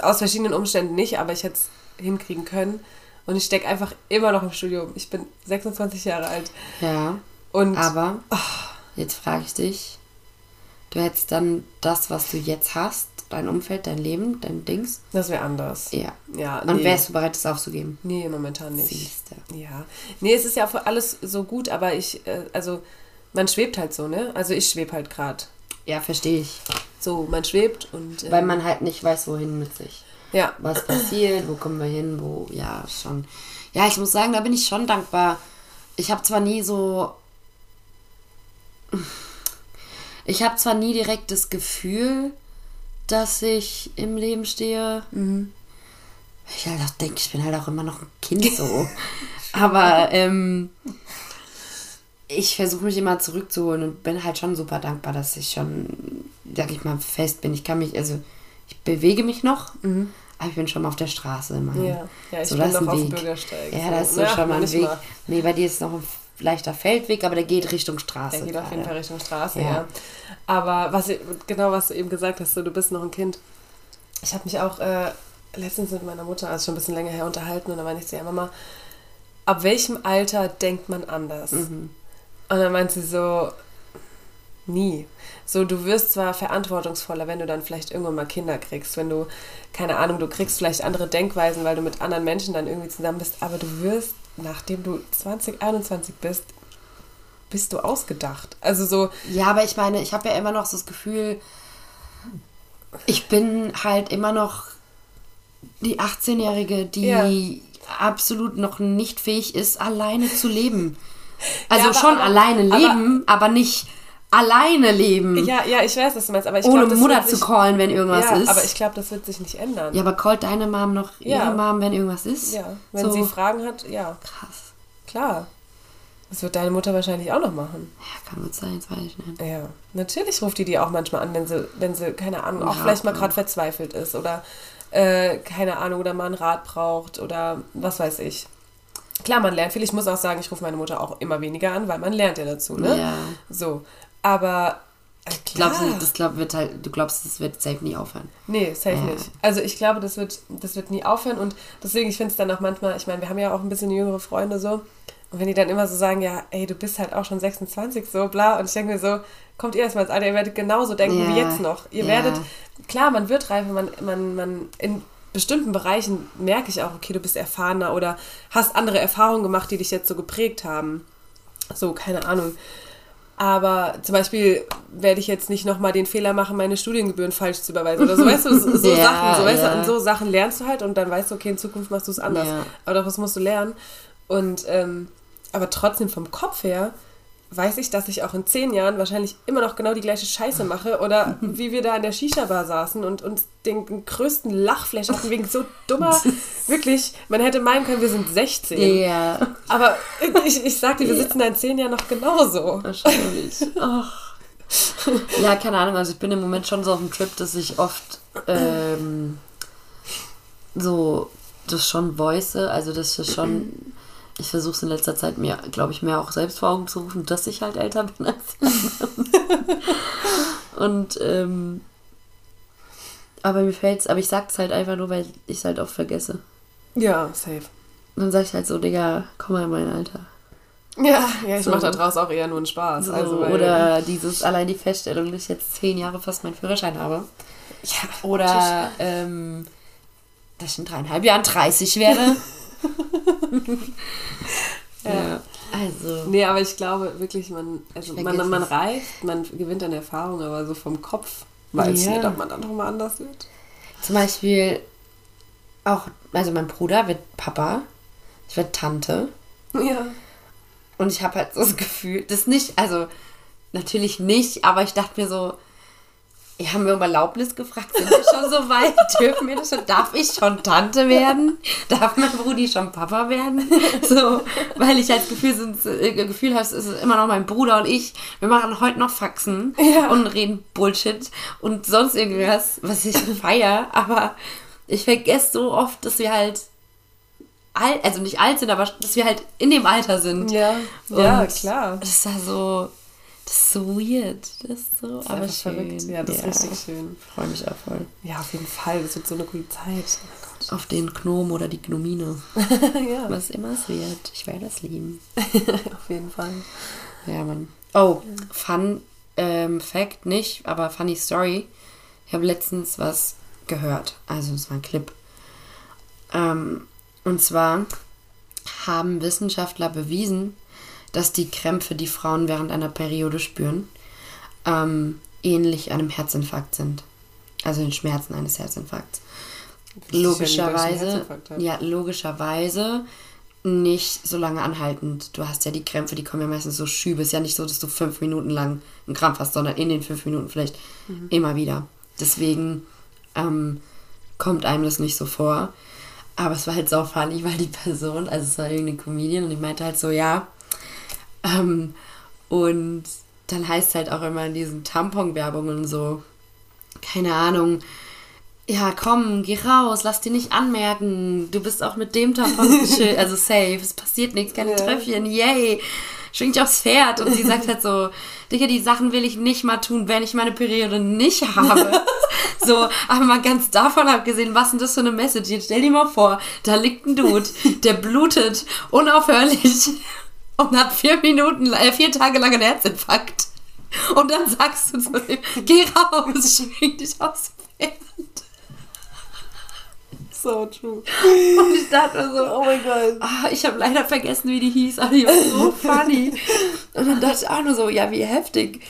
aus verschiedenen Umständen nicht, aber ich hätte es hinkriegen können. Und ich stecke einfach immer noch im Studium. Ich bin 26 Jahre alt. Ja. Und Aber jetzt frage ich dich, du hättest dann das, was du jetzt hast, dein Umfeld, dein Leben, dein Dings. das wäre anders. Ja. Ja, Und nee. wärst du bereit, das aufzugeben? Nee, momentan nicht. Siehste. Ja. Nee, es ist ja für alles so gut, aber ich, äh, also man schwebt halt so, ne? Also ich schwebe halt gerade. Ja, verstehe ich. So, man schwebt und. ähm, Weil man halt nicht weiß, wohin mit sich. Ja. Was passiert, wo kommen wir hin, wo, ja, schon. Ja, ich muss sagen, da bin ich schon dankbar. Ich habe zwar nie so. Ich habe zwar nie direkt das Gefühl, dass ich im Leben stehe. Ich halt auch denke, ich bin halt auch immer noch ein Kind so. Aber ähm, ich versuche mich immer zurückzuholen und bin halt schon super dankbar, dass ich schon, sag ich mal, fest bin. Ich kann mich, also ich bewege mich noch, aber ich bin schon mal auf der Straße immerhin. Ja, ja ich So, bin noch auf dem. Bürgersteig. Ja, das ist so Na, schon mal ein Weg. mal. Nee, bei dir ist noch ein leichter Feldweg, aber der geht Richtung Straße. Der geht auf jeden gerade. Fall Richtung Straße, Ja. ja. Aber was, genau was du eben gesagt hast, so, du bist noch ein Kind. Ich habe mich auch äh, letztens mit meiner Mutter, also schon ein bisschen länger her, unterhalten und da meinte ich zu ihr, Mama, ab welchem Alter denkt man anders? Mhm. Und dann meint sie so, Nie. So, du wirst zwar verantwortungsvoller, wenn du dann vielleicht irgendwann mal Kinder kriegst, wenn du, keine Ahnung, du kriegst vielleicht andere Denkweisen, weil du mit anderen Menschen dann irgendwie zusammen bist, aber du wirst, nachdem du 20, 21 bist, bist du ausgedacht. Also so. Ja, aber ich meine, ich habe ja immer noch so das Gefühl, ich bin halt immer noch die 18-Jährige, die ja. absolut noch nicht fähig ist, alleine zu leben. Also ja, schon aber, alleine leben, aber, aber, nicht alleine leben. Ja, ja, ich weiß, was du meinst, aber ich Ohne glaub, Mutter zu callen, wenn irgendwas ja, ist. aber ich glaube, das wird sich nicht ändern. Ja, aber callt deine Mom noch ihre ja. Mom, wenn irgendwas ist? Ja, wenn so. sie Fragen hat, ja. Krass. Klar. Das wird deine Mutter wahrscheinlich auch noch machen. Ja, kann gut sein, das weiß ich nicht. Ja, natürlich ruft die die auch manchmal an, wenn sie, wenn sie keine Ahnung, auch ja, vielleicht mal gerade verzweifelt ist oder äh, keine Ahnung, oder mal einen Rat braucht oder was weiß ich. Klar, man lernt viel. Ich muss auch sagen, ich rufe meine Mutter auch immer weniger an, weil man lernt ja dazu, ne? Ja. So. Aber äh, glaubst du, das glaub, wird halt, du glaubst, das wird safe nie aufhören? Nee, safe ja. nicht. Also ich glaube, das wird, das wird nie aufhören und deswegen, ich finde es dann auch manchmal, ich meine, wir haben ja auch ein bisschen jüngere Freunde so und wenn die dann immer so sagen, ja, ey, du bist halt auch schon 26, so bla. Und ich denke mir so, kommt ihr erstmal ins Alter, ihr werdet genauso denken ja. wie jetzt noch. Ihr ja. werdet, klar, man wird reifer, man, man, man, in bestimmten Bereichen merke ich auch, okay, du bist erfahrener oder hast andere Erfahrungen gemacht, die dich jetzt so geprägt haben. So, keine Ahnung. Aber zum Beispiel werde ich jetzt nicht nochmal den Fehler machen, meine Studiengebühren falsch zu überweisen oder so, weißt du, so, so ja, Sachen, so, weißt du, und so Sachen lernst du halt und dann weißt du, okay, in Zukunft machst du es anders. Aber das musst du lernen. Und ähm, aber trotzdem vom Kopf her weiß ich, dass ich auch in zehn Jahren wahrscheinlich immer noch genau die gleiche Scheiße mache. Oder wie wir da in der Shisha-Bar saßen und uns den größten Lachflash hatten wegen so dummer, wirklich, man hätte meinen können, wir sind 16. Ja. Aber ich, ich sag dir, wir sitzen da in zehn Jahren noch genauso. Wahrscheinlich. Ach. Ja, keine Ahnung, also ich bin im Moment schon so auf dem Trip, dass ich oft ähm, so das schon voice, also dass ich schon ich versuche es in letzter Zeit mir, glaube ich, mehr auch selbst vor Augen zu rufen, dass ich halt älter bin als Und ähm, aber mir fällt's, aber ich sag's halt einfach nur, weil ich es halt oft vergesse. Ja, safe. Und dann sag ich halt so, Digga, komm mal in mein Alter. Ja, ja, ich so. mache daraus auch eher nur einen Spaß. So, also, oder dieses, allein die Feststellung, dass ich jetzt zehn Jahre fast meinen Führerschein habe. Ja, oder ähm, dass ich in dreieinhalb Jahren 30 werde. ja. Also. Nee, aber ich glaube wirklich, man, also man, man reift, man gewinnt an Erfahrung, aber so vom Kopf weiß ja. nicht, ob man dann nochmal anders wird. Zum Beispiel auch, also mein Bruder wird Papa, ich werde Tante. Ja. Und ich habe halt so das Gefühl, das nicht, also natürlich nicht, aber ich dachte mir so, haben wir um Erlaubnis gefragt, sind wir schon so weit? Dürfen wir das schon? Darf ich schon Tante werden? Darf mein Brudi schon Papa werden? So, weil ich halt Gefühl, sind, äh, Gefühl habe, es ist immer noch mein Bruder und ich. Wir machen heute noch Faxen ja. und reden Bullshit und sonst irgendwas, was ich feiere. Aber ich vergesse so oft, dass wir halt alt, also nicht alt sind, aber dass wir halt in dem Alter sind. Ja, und ja klar. Das war so das ist so weird. Das ist so, das ist aber schön. Verrückt. Ja, das ja. ist richtig schön. Freue mich auch voll. Ja, auf jeden Fall. Das wird so eine coole Zeit. Oh auf den Gnom oder die Gnomine. ja. Was immer es wird. Ich werde es lieben. auf jeden Fall. Ja, Mann. Oh, Fun ähm, Fact nicht, aber funny Story. Ich habe letztens was gehört. Also, es war ein Clip. Ähm, und zwar haben Wissenschaftler bewiesen, dass die Krämpfe, die Frauen während einer Periode spüren, ähm, ähnlich einem Herzinfarkt sind. Also den Schmerzen eines Herzinfarkts. Logischerweise, ja, logischerweise nicht so lange anhaltend. Du hast ja die Krämpfe, die kommen ja meistens so Schübe. Ist ja nicht so, dass du fünf Minuten lang einen Krampf hast, sondern in den fünf Minuten vielleicht mhm. immer wieder. Deswegen ähm, kommt einem das nicht so vor. Aber es war halt so funny, weil die Person, also es war irgendeine Comedian und die meinte halt so, ja, ähm, und dann heißt es halt auch immer in diesen Tampon-Werbungen so, keine Ahnung, ja, komm, geh raus, lass dir nicht anmerken, du bist auch mit dem Tampon also safe, es passiert nichts, keine ja. Tröpfchen, yay, schwing dich aufs Pferd. Und sie sagt halt so, Digga, die Sachen will ich nicht mal tun, wenn ich meine Periode nicht habe. so, aber mal ganz davon abgesehen, was denn das für eine Message? Jetzt stell dir mal vor, da liegt ein Dude, der blutet unaufhörlich und hat vier Minuten, äh, vier Tage lang einen Herzinfarkt. Und dann sagst du zu ihm, geh raus, schwing dich aufs Pferd. So true. Und ich dachte mir so, Oh mein Gott. ah, ich habe leider vergessen, wie die hieß, aber die war so funny. Und dann dachte ich auch nur so, ja, wie heftig.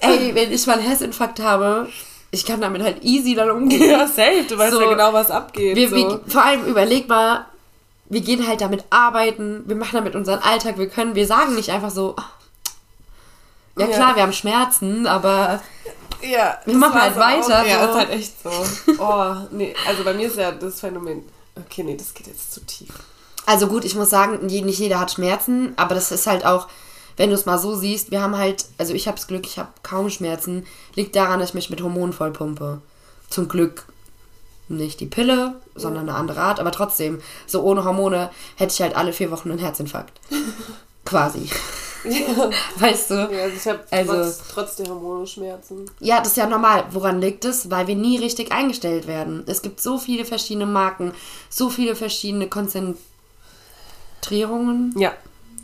Ey, wenn ich mal einen Herzinfarkt habe, ich kann damit halt easy dann umgehen. Ja, safe. Du weißt So. ja genau, was abgeht. Wir, so. wir, vor allem überleg mal, wir gehen halt damit arbeiten, wir machen damit unseren Alltag, wir können, wir sagen nicht einfach so, ah, ja Ja. klar, wir haben Schmerzen, aber Ja, Wir machen halt weiter, Auch. Ja, so. ist halt echt so. Oh, nee, also bei mir ist ja das Phänomen. Okay, nee, das geht jetzt zu tief. Also gut, ich muss sagen, nicht jeder hat Schmerzen, aber das ist halt auch, wenn du es mal so siehst, wir haben halt, also ich habe das Glück, ich habe kaum Schmerzen, liegt daran, dass ich mich mit Hormonen vollpumpe. Zum Glück nicht die Pille, sondern eine andere Art, aber trotzdem, so ohne Hormone hätte ich halt alle vier Wochen einen Herzinfarkt. Quasi. Weißt du? Ja, also ich habe Also- trotz, trotz der Hormone Schmerzen. Ja, das ist ja normal. Woran liegt es? Weil wir nie richtig eingestellt werden. Es gibt so viele verschiedene Marken, so viele verschiedene Konzentrierungen. Ja,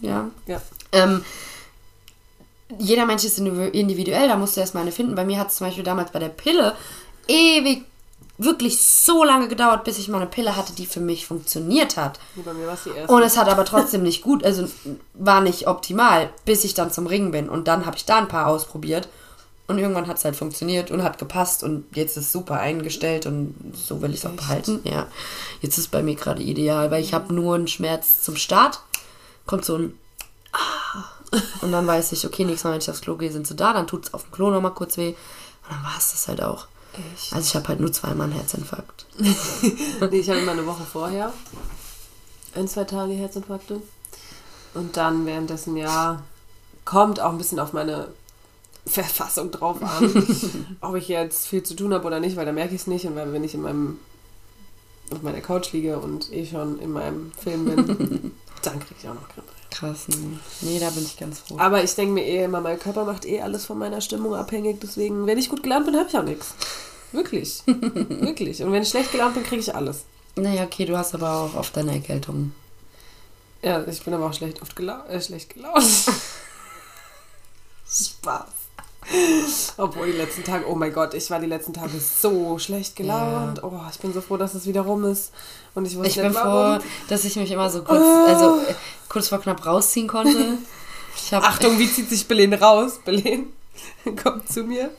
Ja. ja. Ähm, jeder Mensch ist individu- individuell, da musst du erstmal eine finden. Bei mir hat es zum Beispiel damals bei der Pille ewig, wirklich so lange gedauert, bis ich mal eine Pille hatte, die für mich funktioniert hat. Bei mir war es die erste. Und es hat aber trotzdem nicht gut, also war nicht optimal, bis ich dann zum Ringen bin. Und dann habe ich da ein paar ausprobiert. Und irgendwann hat es halt funktioniert und hat gepasst und jetzt ist super eingestellt und so will ich es auch behalten. Ja, jetzt ist bei mir gerade ideal, weil ich habe nur einen Schmerz zum Start. Kommt so ein Ah. und dann weiß ich, okay, nächstes Mal, wenn ich aufs Klo gehe, sind sie da, dann tut es auf dem Klo nochmal kurz weh. Und dann war es das halt auch. Echt? Also ich habe halt nur zweimal einen Herzinfarkt. Nee, ich habe immer eine Woche vorher ein, zwei Tage Herzinfarkte. Und dann währenddessen, ja, kommt auch ein bisschen auf meine Verfassung drauf an, ob ich jetzt viel zu tun habe oder nicht, weil da merke ich es nicht. Und weil wenn ich in meinem auf meiner Couch liege und eh schon in meinem Film bin, dann kriege ich auch noch Grippe. Krass. Nee, da bin ich ganz froh. Aber ich denke mir eh immer, mein Körper macht eh alles von meiner Stimmung abhängig. Deswegen, wenn ich gut gelaunt bin, habe ich auch nichts. Wirklich. Wirklich. Und wenn ich schlecht gelaunt bin, kriege ich alles. Naja, okay, du hast aber auch oft deine Erkältung. Ja, ich bin aber auch schlecht oft gelau äh, schlecht gelaunt. Spaß. Obwohl die letzten Tage, oh mein Gott, ich war die letzten Tage so schlecht gelaunt. Oh, ich bin so froh, dass es wieder rum ist. Und ich wusste Ich bin nicht, froh, warum. dass ich mich immer so kurz, also äh, kurz vor knapp rausziehen konnte. Hab, Achtung, wie zieht sich Belen raus? Belen, komm zu mir.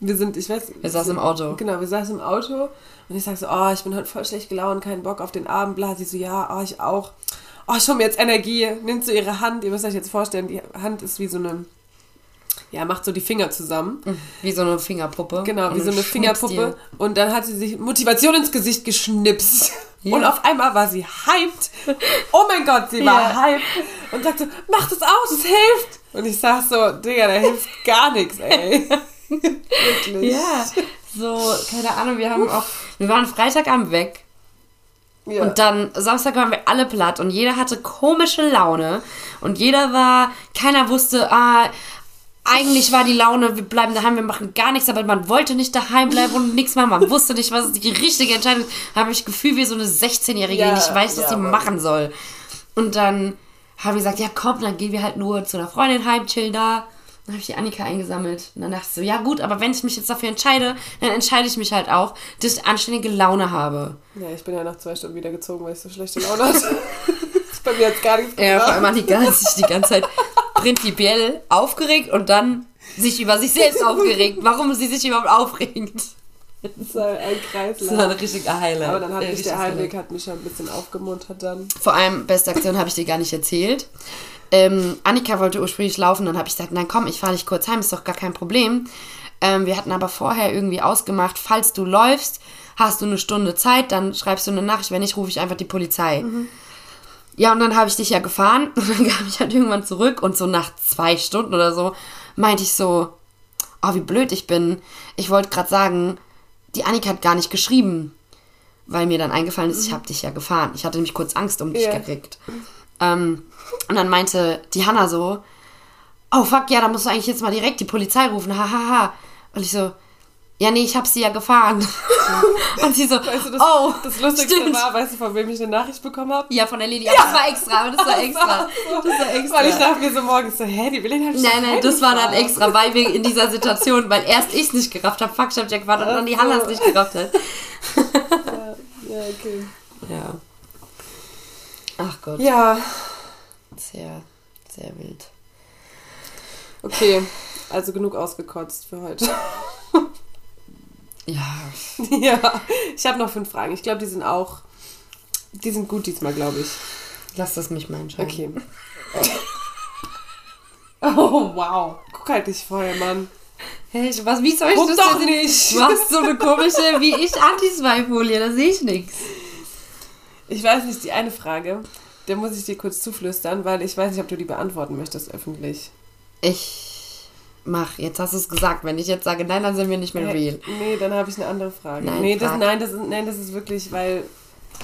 Wir sind, ich weiß. Wir saßen im Auto. Genau, wir saßen im Auto und ich sag so, oh, ich bin heute voll schlecht gelaunt, keinen Bock auf den Abend, bla. Sie so, ja, oh, ich auch. Oh, ich hol mir jetzt Energie. Nimmt so ihre Hand, ihr müsst euch jetzt vorstellen, die Hand ist wie so eine, ja, macht so die Finger zusammen. wie so eine Fingerpuppe. Genau, wie so eine Fingerpuppe. dir- Und dann hat sie sich Motivation ins Gesicht geschnipst. Ja. Und auf einmal war sie hyped. Oh mein Gott, sie war Ja. hyped. Und sagte, mach das aus, es hilft. Und ich sag so, Digga, da hilft gar nichts, ey. Wirklich. Ja, so, keine Ahnung, wir haben auch, wir waren Freitagabend weg. Ja. Und dann Samstag waren wir alle platt und jeder hatte komische Laune und jeder war, keiner wusste, ah, eigentlich war die Laune, wir bleiben daheim, wir machen gar nichts, aber man wollte nicht daheim bleiben und nichts machen. Man wusste nicht, was die richtige Entscheidung ist. Habe ich Gefühl, wie so eine 16-Jährige, Ja, die nicht weiß, was ja, sie machen soll. Und dann haben wir gesagt, ja komm, dann gehen wir halt nur zu einer Freundin heim, chill da. Dann habe ich die Annika eingesammelt. Und dann dachte ich so, ja gut, aber wenn ich mich jetzt dafür entscheide, dann entscheide ich mich halt auch, dass ich anständige Laune habe. ja, ich bin ja nach zwei Stunden wieder gezogen, weil ich so schlechte Laune hatte. Bei mir hat gar nichts Ja, vor gebracht. allem Annika hat sich die ganze Zeit prinzipiell aufgeregt und dann sich über sich selbst aufgeregt. Warum sie sich überhaupt aufregt. Das war ein Das war Kreislauf. ein richtiger Highlight. Aber dann hat Ja, mich der richtig Heimweg hat mich schon ein bisschen aufgemuntert dann. Vor allem, beste Aktion habe ich dir gar nicht erzählt. Ähm, Annika wollte ursprünglich laufen, dann habe ich gesagt, nein komm, ich fahre dich kurz heim, ist doch gar kein Problem. Ähm, wir hatten aber vorher irgendwie ausgemacht, falls du läufst, hast du eine Stunde Zeit, dann schreibst du eine Nachricht, wenn nicht, rufe ich einfach die Polizei. Ja, und dann habe ich dich ja gefahren und dann kam ich halt irgendwann zurück und so nach zwei Stunden oder so meinte ich so, oh, wie blöd ich bin. Ich wollte gerade sagen, die Annika hat gar nicht geschrieben, weil mir dann eingefallen ist, ich habe dich ja gefahren. Ich hatte nämlich kurz Angst um dich Ja. gekriegt. Ähm, und dann meinte die Hanna so, oh fuck, ja, da musst du eigentlich jetzt mal direkt die Polizei rufen, hahaha. Und ich so, Ja, nee, ich habe sie ja gefahren. und sie so, Weißt du, das, oh, das Lustigste stimmt. war, weißt du, von wem ich eine Nachricht bekommen habe? Ja, von der Lady. Aber das war extra, aber das war extra. Das war extra. Weil ich dachte mir so morgens so, hä, die Belen hat Nein, nein, das war dann extra, weil wir in dieser Situation, weil erst ich nicht gerafft habe, fuck, ich hab Jack war und dann die Ach so. Hanna es nicht gerafft hat. Ja, ja, okay. Ja. Ach Gott, Ja, sehr, sehr wild. okay. Also genug ausgekotzt für heute. Ja, ja, ich habe noch fünf Fragen. Ich glaube, die sind auch, die sind gut diesmal, glaube ich. lass das mich mal entscheiden. Okay. Oh, wow. Guck halt nicht vorher, Mann. Hey, ich- was, wie soll ich Guck das doch denn? nicht. Du hast so eine komische, wie ich, Anti-Zwei-Folie, da sehe ich nichts. Ich weiß nicht, die eine Frage, der muss ich dir kurz zuflüstern, weil ich weiß nicht, ob du die beantworten möchtest öffentlich. Ich mach, jetzt hast du es gesagt. Wenn ich jetzt sage, nein, dann sind wir nicht mehr real. Nee, dann habe ich eine andere Frage. Nein, nee, das, frag. nein, das ist, nein, das ist wirklich, weil.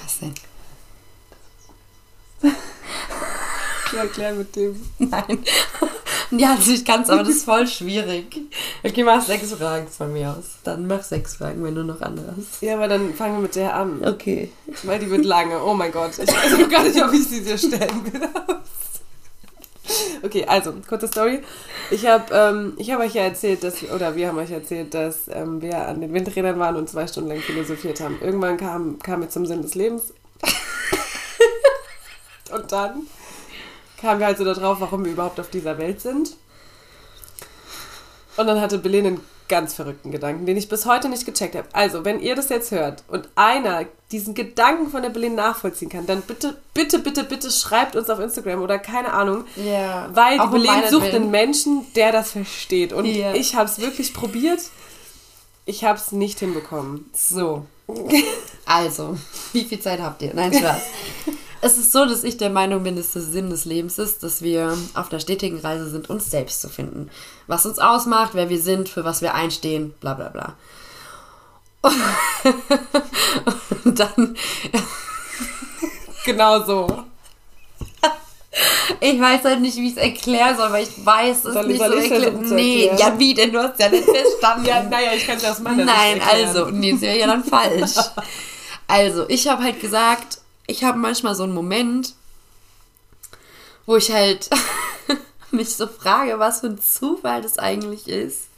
Was denn? Ja, klar mit dem. Nein. Ja, also ich kann es, aber das ist voll schwierig. Okay, mach sechs Fragen von mir aus. Dann mach sechs Fragen, wenn du noch andere hast. Ja, aber dann fangen wir mit der an. Okay. Weil die wird lange. Oh mein Gott. Ich weiß auch gar nicht, ob ich sie dir stellen will. Okay, also, kurze Story. Ich habe ähm, hab euch ja erzählt, dass, oder wir haben euch erzählt, dass ähm, wir an den Windrädern waren und zwei Stunden lang philosophiert haben. Irgendwann kam, kam mir zum Sinn des Lebens. und dann kamen wir halt so darauf, warum wir überhaupt auf dieser Welt sind. Und dann hatte Belen einen ganz verrückten Gedanken, den ich bis heute nicht gecheckt habe. Also, wenn ihr das jetzt hört und einer diesen Gedanken von der Belen nachvollziehen kann, dann bitte, bitte, bitte, bitte schreibt uns auf Instagram oder keine Ahnung. Ja. Weil die Auch Belen meinetwillen. sucht einen Menschen, der das versteht. Und Ja. ich habe es wirklich probiert. Ich habe es nicht hinbekommen. So. Also, wie viel Zeit habt ihr? Nein, Spaß. es ist so, dass ich der Meinung bin, dass der Sinn des Lebens ist, dass wir auf der stetigen Reise sind, uns selbst zu finden. Was uns ausmacht, wer wir sind, für was wir einstehen, bla bla bla. Und dann, Genau so. ich weiß halt nicht, wie ich es erklären soll, weil ich weiß, es Soll- nicht soll so versuchen zu Nee, erklären? ja, wie denn? Du hast ja nicht verstanden. Ja, naja, ich kann es aus meiner Nein, erklären. also, nee, das wäre ja dann falsch. Also, ich habe halt gesagt, ich habe manchmal so einen Moment, wo ich halt mich so frage, was für ein Zufall das eigentlich ist,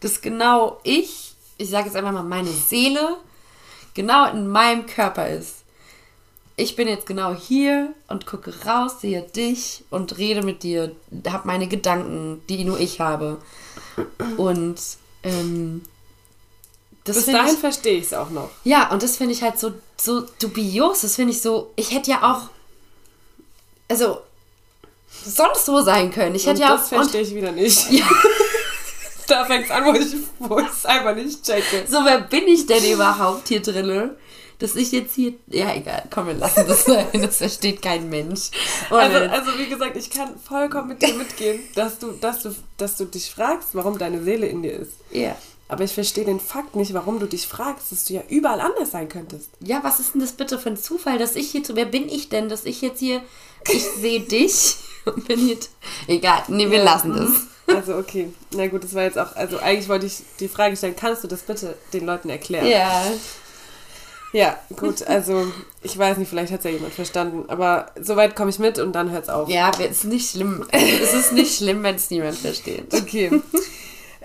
dass genau ich, ich sage jetzt einfach mal meine Seele, genau in meinem Körper ist. Ich bin jetzt genau hier und gucke raus, sehe dich und rede mit dir, habe meine Gedanken, die nur ich habe. Und ähm, das Bis dahin ich, verstehe ich es auch noch. ja, und das finde ich halt so, so dubios. Das finde ich so. Ich hätte ja auch. Also. Sonst so sein können. Ich hätte ja das auch. Und, verstehe ich wieder nicht. ja, Da fängt es an, wo ich es einfach nicht checke. so, wer bin ich denn überhaupt hier drinne? Dass ich jetzt hier. Ja, egal, komm, wir lassen das sein. Das versteht kein Mensch. Also, also wie gesagt, ich kann vollkommen mit dir mitgehen, dass du, dass du, dass du dich fragst, warum deine Seele in dir ist. ja. Aber ich verstehe den Fakt nicht, warum du dich fragst, dass du ja überall anders sein könntest. ja, was ist denn das bitte für ein Zufall, dass ich hier. Wer bin ich denn, dass ich jetzt hier. Ich sehe dich und bin hier. Egal, nee, wir Ja. lassen das. Also okay, na gut, das war jetzt auch, also eigentlich wollte ich die Frage stellen, kannst du das bitte den Leuten erklären? Ja. Ja, gut, also ich weiß nicht, vielleicht hat es ja jemand verstanden, aber soweit komme ich mit und dann hört's auf. Ja, es ist nicht schlimm. Es ist nicht schlimm, wenn es niemand versteht. Okay.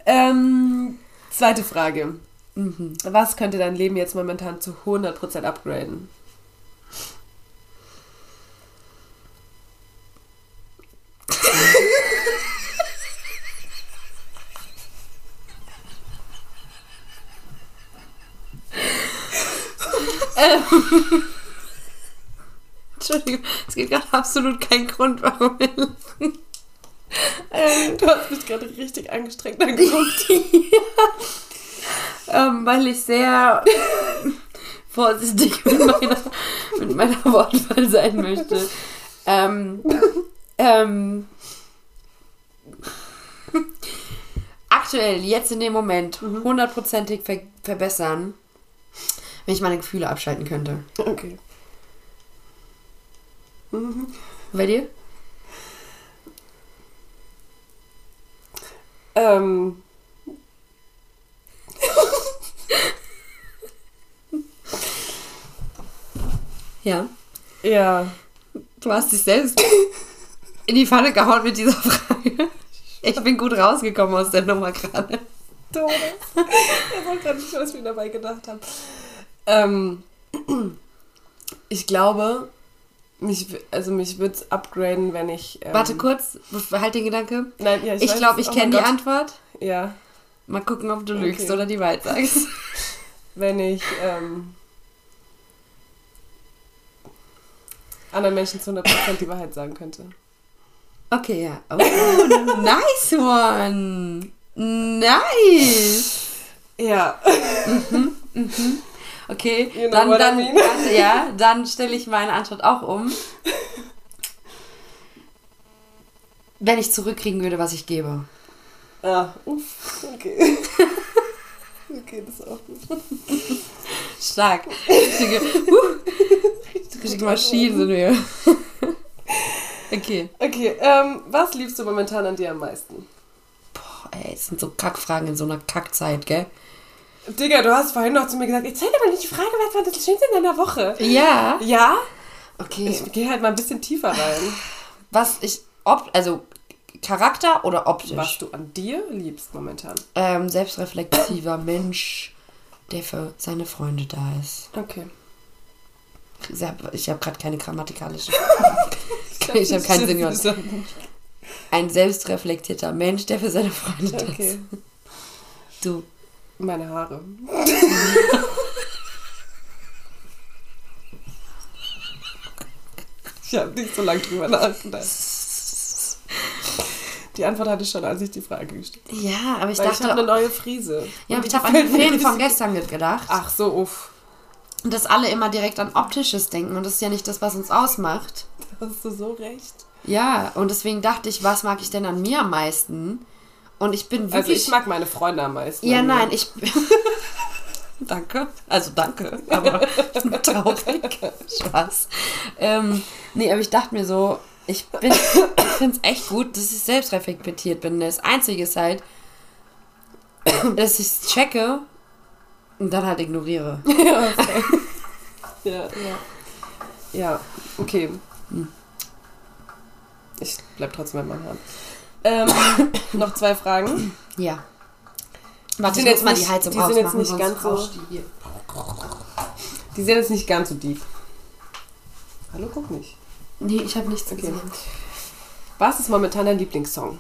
ähm, zweite Frage. Mhm. Was könnte dein Leben jetzt momentan zu 100% upgraden? Entschuldigung, es gibt gerade absolut keinen Grund, warum wir lachen. Ähm, du hast mich gerade richtig angestrengt angeguckt. Ähm, weil ich sehr vorsichtig mit meiner, mit meiner Wortwahl sein möchte. Ähm, ähm, aktuell, jetzt in dem Moment, hundertprozentig ver verbessern, wenn ich meine Gefühle abschalten könnte. Okay. Bei dir? Ähm. ja. Ja. Du hast dich selbst in die Pfanne gehauen mit dieser Frage. Ich bin gut rausgekommen aus der Nummer gerade. Todes. Ich weiß gerade nicht, was ich mir dabei gedacht habe. Ähm, ich glaube, mich, also mich würde es upgraden, wenn ich. Ähm, Warte kurz, halt den Gedanke. Nein, ja, ich, glaube, ich Oh kenne mein die. Antwort. Ja, Mal gucken, ob du Okay. lügst oder die Wahrheit sagst. wenn ich ähm, anderen Menschen zu 100% die Wahrheit sagen könnte. Okay, ja. Oh, nice one. Nice. Ja. Okay, You know dann, what I dann, mean. warte, ja, dann stelle ich meine Antwort auch um. Wenn ich zurückkriegen würde, was ich gebe. Ah, uff, okay. Okay, das ist auch gut. Stark. Richtige, uh, richtige Maschinen sind wir. Okay. Okay, ähm, was liebst du momentan an dir am meisten? Boah, ey, es sind so Kackfragen in so einer Kackzeit, gell? Digga, du hast vorhin noch zu mir gesagt, ich zeig aber nicht die Frage, was war das Schönste in deiner Woche? Ja. Ja? Okay. Ich gehe halt mal ein bisschen tiefer rein. Was ich, ob, also Charakter oder optisch? Was du an dir liebst momentan. Ähm, selbstreflexiver Mensch, der für seine Freunde da ist. Okay. Ich habe gerade keine grammatikalische. ich habe keinen Sinn gehört. Ein selbstreflektierter Mensch, der für seine Freunde da Okay. ist. Du. Meine Haare. ich habe nicht so lange drüber nachgedacht. Die Antwort hatte ich schon, als ich die Frage gestellt habe. Ja, aber ich Weil ich habe dachte. eine neue Frise. ja, aber ich die habe an den gefällt mir Film von gestern gedacht. Ach so, uff. Und dass alle immer direkt an Optisches denken. Und das ist ja nicht das, was uns ausmacht. Da hast du so recht. Ja, und deswegen dachte ich, was mag ich denn an mir am meisten? Und ich bin wirklich. Also ich mag meine Freunde am meisten. Ja, mir. nein, ich. danke. Also danke, aber traurig. Spaß. Ähm, nee, aber ich dachte mir so, ich bin. Ich finde es echt gut, dass ich selbst reflektiert bin. Das Einzige ist halt, dass ich es checke und dann halt ignoriere. ja, okay. ja, ja. Ja, okay. Ich bleib trotzdem bei meinen Haaren. Ähm, noch zwei Fragen. Ja. Warte, sind ich muss jetzt mal die Heizung die sind jetzt nicht ganz so- die. Die sind jetzt nicht ganz so deep. Hallo, guck nicht. Nee, ich habe nichts Okay. gesehen. Was ist momentan dein Lieblingssong?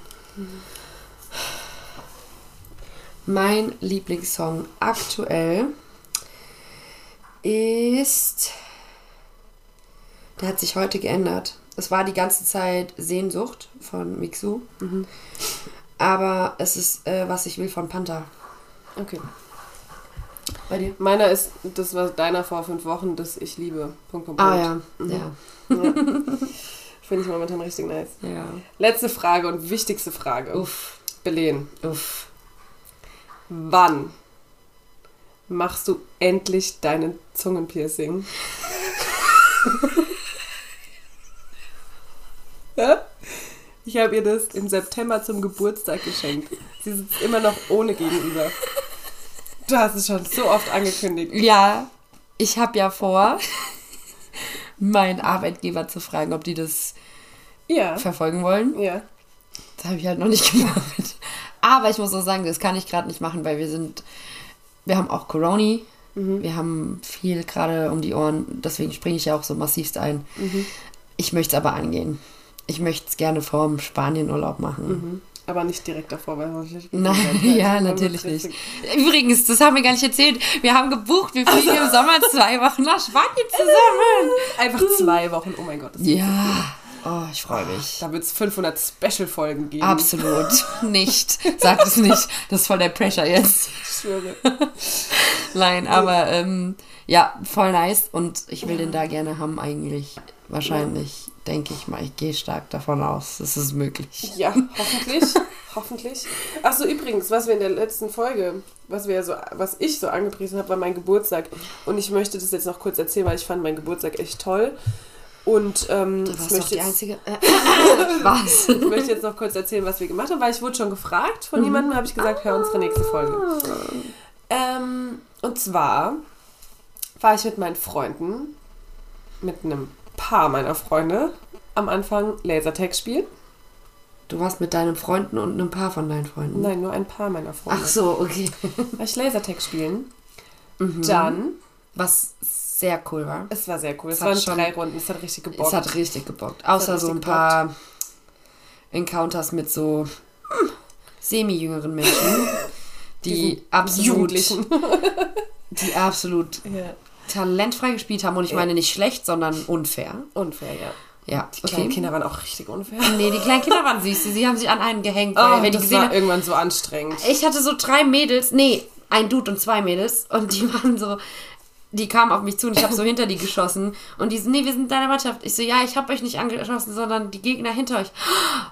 Mein Lieblingssong aktuell ist. Der hat sich heute geändert. Es war die ganze Zeit Sehnsucht von Mixu. Aber es ist äh, Was ich will von Panther. Okay. Bei dir? Meiner ist, das war deiner vor fünf Wochen, das ich liebe. Punkt, Punkt, Ah Punkt. ja. Ja. Ja. Finde ich momentan richtig nice. Ja. Letzte Frage und wichtigste Frage. Uff. Belen, Uff. wann machst du endlich deinen Zungenpiercing? Ich habe ihr das im September zum Geburtstag geschenkt. Sie sitzt immer noch ohne gegenüber. Du hast es schon so oft angekündigt. Ja, ich habe ja vor, meinen Arbeitgeber zu fragen, ob die das Ja. verfolgen wollen. Ja. Das habe ich halt noch nicht gemacht. Aber ich muss auch sagen, das kann ich gerade nicht machen, weil wir sind, wir haben auch Corona. Wir haben viel gerade um die Ohren, deswegen springe ich ja auch so massivst ein. Ich möchte es aber angehen. Ich möchte es gerne vorm Spanienurlaub machen. Mhm. Aber nicht direkt davor, weil sonst. Nein, ja, natürlich nicht. Übrigens, das haben wir gar nicht erzählt. Wir haben gebucht, wir fliegen im Sommer zwei Wochen nach Spanien zusammen. Einfach zwei Wochen, oh mein Gott. Das Ja, oh, ich freue mich. Da wird es 500 Special-Folgen geben. Absolut nicht. Sag es nicht. Das ist voll der Pressure jetzt. Ich schwöre. Nein, aber ähm, ja, voll nice und ich will den da gerne haben eigentlich. Wahrscheinlich, denke ich mal. Ich gehe stark davon aus, es ist möglich. Ja, hoffentlich. hoffentlich. Achso, übrigens, was wir in der letzten Folge, was wir so, was ich so angepriesen habe, war mein Geburtstag. Und ich möchte das jetzt noch kurz erzählen, weil ich fand meinen Geburtstag echt toll. Und ähm, Du ich, warst doch möchte die jetzt, einzige. Was? ich möchte jetzt noch kurz erzählen, was wir gemacht haben, weil ich wurde schon gefragt von jemandem, habe ich gesagt, hör unsere nächste Folge. Ähm, und zwar war ich mit meinen Freunden mit einem paar meiner Freunde am Anfang Lasertag spielen. Du warst mit deinen Freunden und einem paar von deinen Freunden. Nein, nur ein paar meiner Freunde. Ach so, okay. War ich Lasertag spielen. Mhm. Dann, Was sehr cool war. es war sehr cool. Es Es hat waren schon- drei Runden, es hat richtig gebockt. Es hat richtig gebockt. Außer hat so ein richtig paar Encounters mit so hm, semi-jüngeren Menschen, die Diesen absolut, Jugendlichen. die absolut ja. Talentfrei gespielt haben. Und ich meine nicht schlecht, sondern unfair. Unfair, ja. Ja, Die kleinen Kinder waren auch richtig unfair. Nee, die kleinen Kinder waren süß. Sie haben sich an einen gehängt. Oh, weil, wenn die das gesehen war haben, irgendwann so anstrengend. ich hatte so drei Mädels, nee, ein Dude und zwei Mädels und die waren so, die kamen auf mich zu und ich habe so hinter die geschossen und die so, nee, wir sind deine Mannschaft. Ich so, ja, ich habe euch nicht angeschossen, sondern die Gegner hinter euch.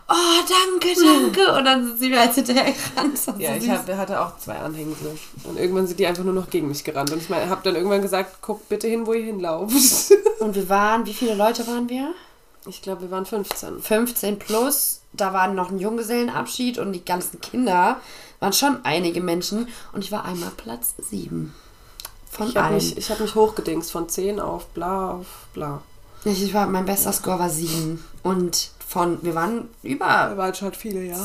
Oh, danke, danke. Und dann sind sie mir als hinterher gerannt. Ja, so ich hab, hatte auch zwei Anhängsel. Und irgendwann sind die einfach nur noch gegen mich gerannt. Und ich habe dann irgendwann gesagt, guckt bitte hin, wo ihr hinlauft. Und wir waren, wie viele Leute waren wir? Ich glaube, wir waren 15. 15 plus. Da war noch ein Junggesellenabschied und die ganzen Kinder waren schon einige Menschen. Und ich war einmal Platz 7. Von Ich habe allen. mich, ich hab mich hochgedingst von 10 auf bla auf bla. Ich war, mein bester Score war 7. Und von, wir waren über, waren schon viele, ja.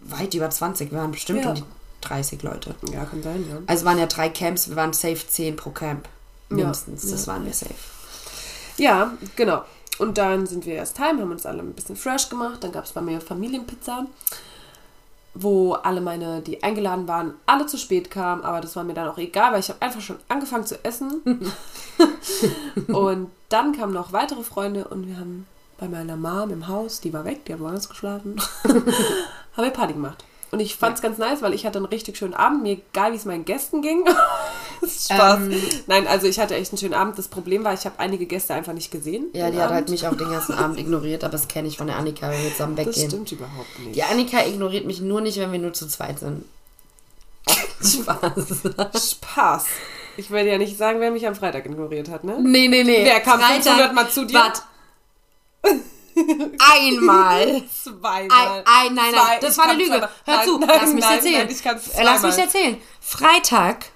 weit über 20. Wir waren bestimmt Ja. um die 30 Leute. Ja, kann sein, ja. Also waren ja drei Camps, wir waren safe 10 pro Camp. Ja. Mindestens, das Ja. waren wir safe. Ja, genau. Und dann sind wir erst heim, haben uns alle ein bisschen fresh gemacht. Dann gab es bei mir Familienpizza, wo alle meine, die eingeladen waren, alle zu spät kamen. Aber das war mir dann auch egal, weil ich habe einfach schon angefangen zu essen. und dann kamen noch weitere Freunde und wir haben bei meiner Mom im Haus, die war weg, die hat woanders geschlafen, haben wir Party gemacht. Und ich fand es ganz nice, weil ich hatte einen richtig schönen Abend. Mir egal, wie es meinen Gästen ging. das Spaß. Ähm. Nein, also ich hatte echt einen schönen Abend. Das Problem war, ich habe einige Gäste einfach nicht gesehen. Ja, die hat halt Abend. mich auch den ganzen Abend ignoriert, aber das kenne ich von der Annika, wenn wir zusammen Das weggehen. stimmt überhaupt nicht. Die Annika ignoriert mich nur nicht, wenn wir nur zu zweit sind. Spaß. Spaß. Ich werde ja nicht sagen, wer mich am Freitag ignoriert hat, ne? Nee, nee, nee. Wer kam Freitag- 500 Mal zu dir? Wart. Einmal. Zweimal. Ein, ein, nein, nein, Zwei- das war eine Lüge. Hör nein, zu, nein, lass mich nein, erzählen. Äh, Lass mich erzählen. Freitag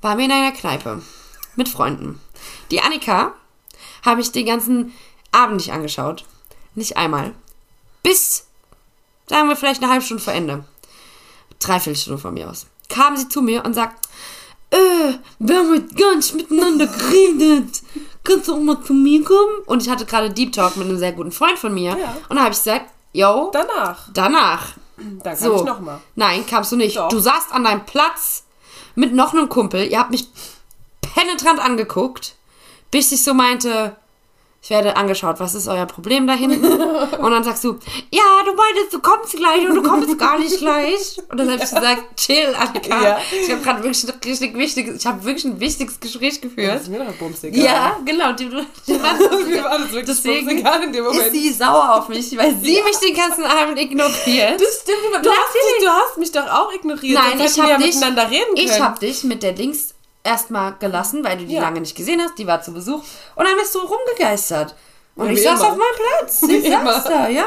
waren wir in einer Kneipe mit Freunden. Die Annika habe ich den ganzen Abend nicht angeschaut. Nicht einmal. Bis, sagen wir vielleicht eine halbe Stunde vor Ende. Dreiviertelstunde von mir aus. Kam sie zu mir und sagt, äh, wir haben heute gar nicht miteinander geredet. Kannst du auch mal zu mir kommen? Und ich hatte gerade Deep Talk mit einem sehr guten Freund von mir. Ja. Und da habe ich gesagt, yo, Danach. danach. Da kann So. ich nochmal. Nein, kamst du nicht. Doch. Du saßt an deinem Platz mit noch einem Kumpel. Ihr habt mich penetrant angeguckt, bis ich so meinte, ich werde angeschaut, was ist euer Problem da hinten? Und dann sagst du, ja, du meintest, du kommst gleich und du kommst gar nicht gleich. Und dann habe ich gesagt, chill, Annika. Ja. Ich habe gerade wirklich ein richtig wichtiges, ich habe wirklich ein wichtiges Gespräch Das geführt. ist mir doch bums egal. Ja, genau. Die, die Mir war das wirklich Deswegen bums egal in dem Moment. ist sie sauer auf mich, weil sie mich den ganzen Abend ignoriert. das stimmt, du, hast dich, du hast mich doch auch ignoriert. Nein, ich habe ja dich, miteinander reden können. ich habe dich mit der Dings erstmal gelassen, weil du die Ja. lange nicht gesehen hast. Die war zu Besuch. Und dann bist du rumgegeistert. Und Ja, ich saß immer. auf meinem Platz. Wie Ich saß immer. da, ja.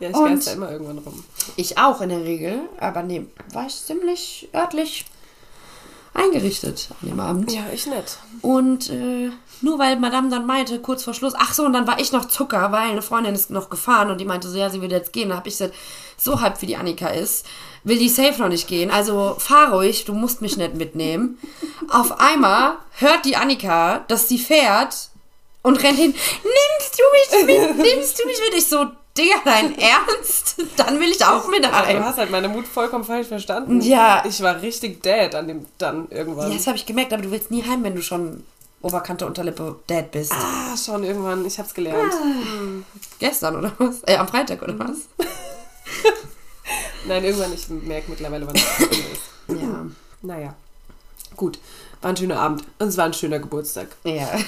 Ja, ich Und- geister immer irgendwann rum. Ich auch in der Regel. Aber nee, war ich ziemlich örtlich eingerichtet an dem Abend. Ja, ich nett. Und äh, nur weil Madame dann meinte, kurz vor Schluss, ach so, und dann war ich noch Zucker, weil eine Freundin ist noch gefahren und die meinte so, ja, sie will jetzt gehen. Da habe ich gesagt, so halb wie die Annika ist, will die safe noch nicht gehen. Also fahr ruhig, du musst mich nicht mitnehmen. Auf einmal hört die Annika, dass sie fährt und rennt hin, nimmst du mich mit, nimmst du mich mit? Ich so, Digga, dein Ernst? Dann will ich auch mit Du heim. hast halt meine Mut vollkommen falsch verstanden. Ja. Ich war richtig dead an dem dann irgendwann. Ja, das habe ich gemerkt, aber du willst nie heim, wenn du schon Oberkante, Unterlippe, dead bist. Ah, schon irgendwann. Ich hab's gelernt. Gestern oder was? Äh, am Freitag oder was? Nein, irgendwann. Ich merke mittlerweile, zu Ende ist. Ja. Naja. Gut. War ein schöner Abend. Und es war ein schöner Geburtstag. Ja.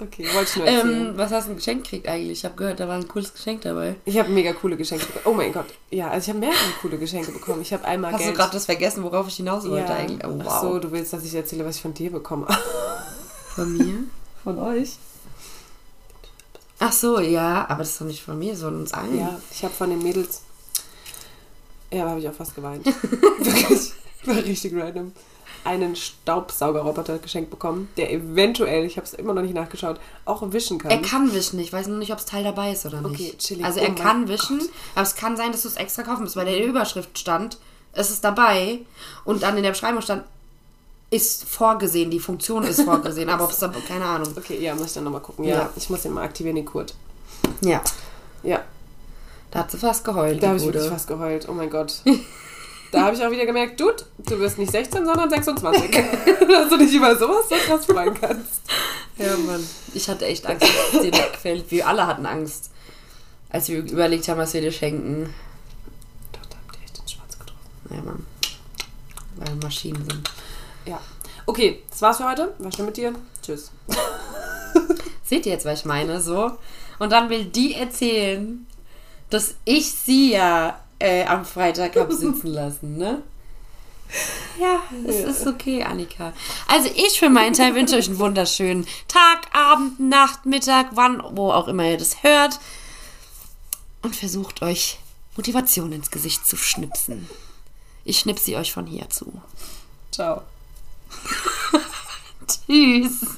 Okay, wollte ich nur erzählen. ähm, was hast du ein Geschenk gekriegt eigentlich? Ich habe gehört, da war ein cooles Geschenk dabei. Ich habe mega coole Geschenke bekommen. Oh mein Gott. Ja, also ich habe mehrere coole Geschenke bekommen. Ich habe einmal Hast Geld. du gerade das vergessen, worauf ich hinaus wollte ja. eigentlich? Oh, wow. Ach so, du willst, dass ich erzähle, was ich von dir bekomme. Von mir? Von euch? Ach so, ja, aber das ist doch nicht von mir, sondern uns allen. Ja, ich habe von den Mädels. Ja, da habe ich auch fast geweint. Wirklich. War richtig random. einen Staubsaugerroboter geschenkt bekommen, der eventuell, ich habe es immer noch nicht nachgeschaut, auch wischen kann. Er kann wischen. Ich weiß nur nicht, ob das Teil dabei ist oder nicht. Okay, chillig. Also Oh er kann wischen, aber es kann sein, dass du es extra kaufen musst, weil der in der Überschrift stand, es ist dabei und dann in der Beschreibung stand, ist vorgesehen, die Funktion ist vorgesehen, aber ob es da, keine Ahnung. Okay, ja, muss ich dann nochmal gucken. Ja, Ja. ich muss den mal aktivieren, den Kurt. Ja, Ja, da hat sie fast geheult. da habe ich wirklich fast geheult. Oh mein Gott. Da habe ich auch wieder gemerkt, Dude, du bist nicht 16, sondern 26. Dass du dich über sowas so krass freuen kannst. Ja, Mann. Ich hatte echt Angst, dass es dir wegfällt. Wir alle hatten Angst, als wir überlegt haben, was wir dir schenken. Doch, da habt ihr echt den Schwanz getroffen. Ja, Mann. Weil wir Maschinen sind. Ja. Okay, das war's für heute. War schön mit dir. Tschüss. Seht ihr jetzt, was ich meine? So. Und dann will die erzählen, dass ich sie ja äh, am Freitag habe sitzen lassen, ne? Ja, es ist okay, Annika. Also ich für meinen Teil wünsche euch einen wunderschönen Tag, Abend, Nacht, Mittag, wann, wo auch immer ihr das hört. Und versucht euch Motivation ins Gesicht zu schnipsen. Ich schnips sie euch von hier zu. Ciao. Tschüss.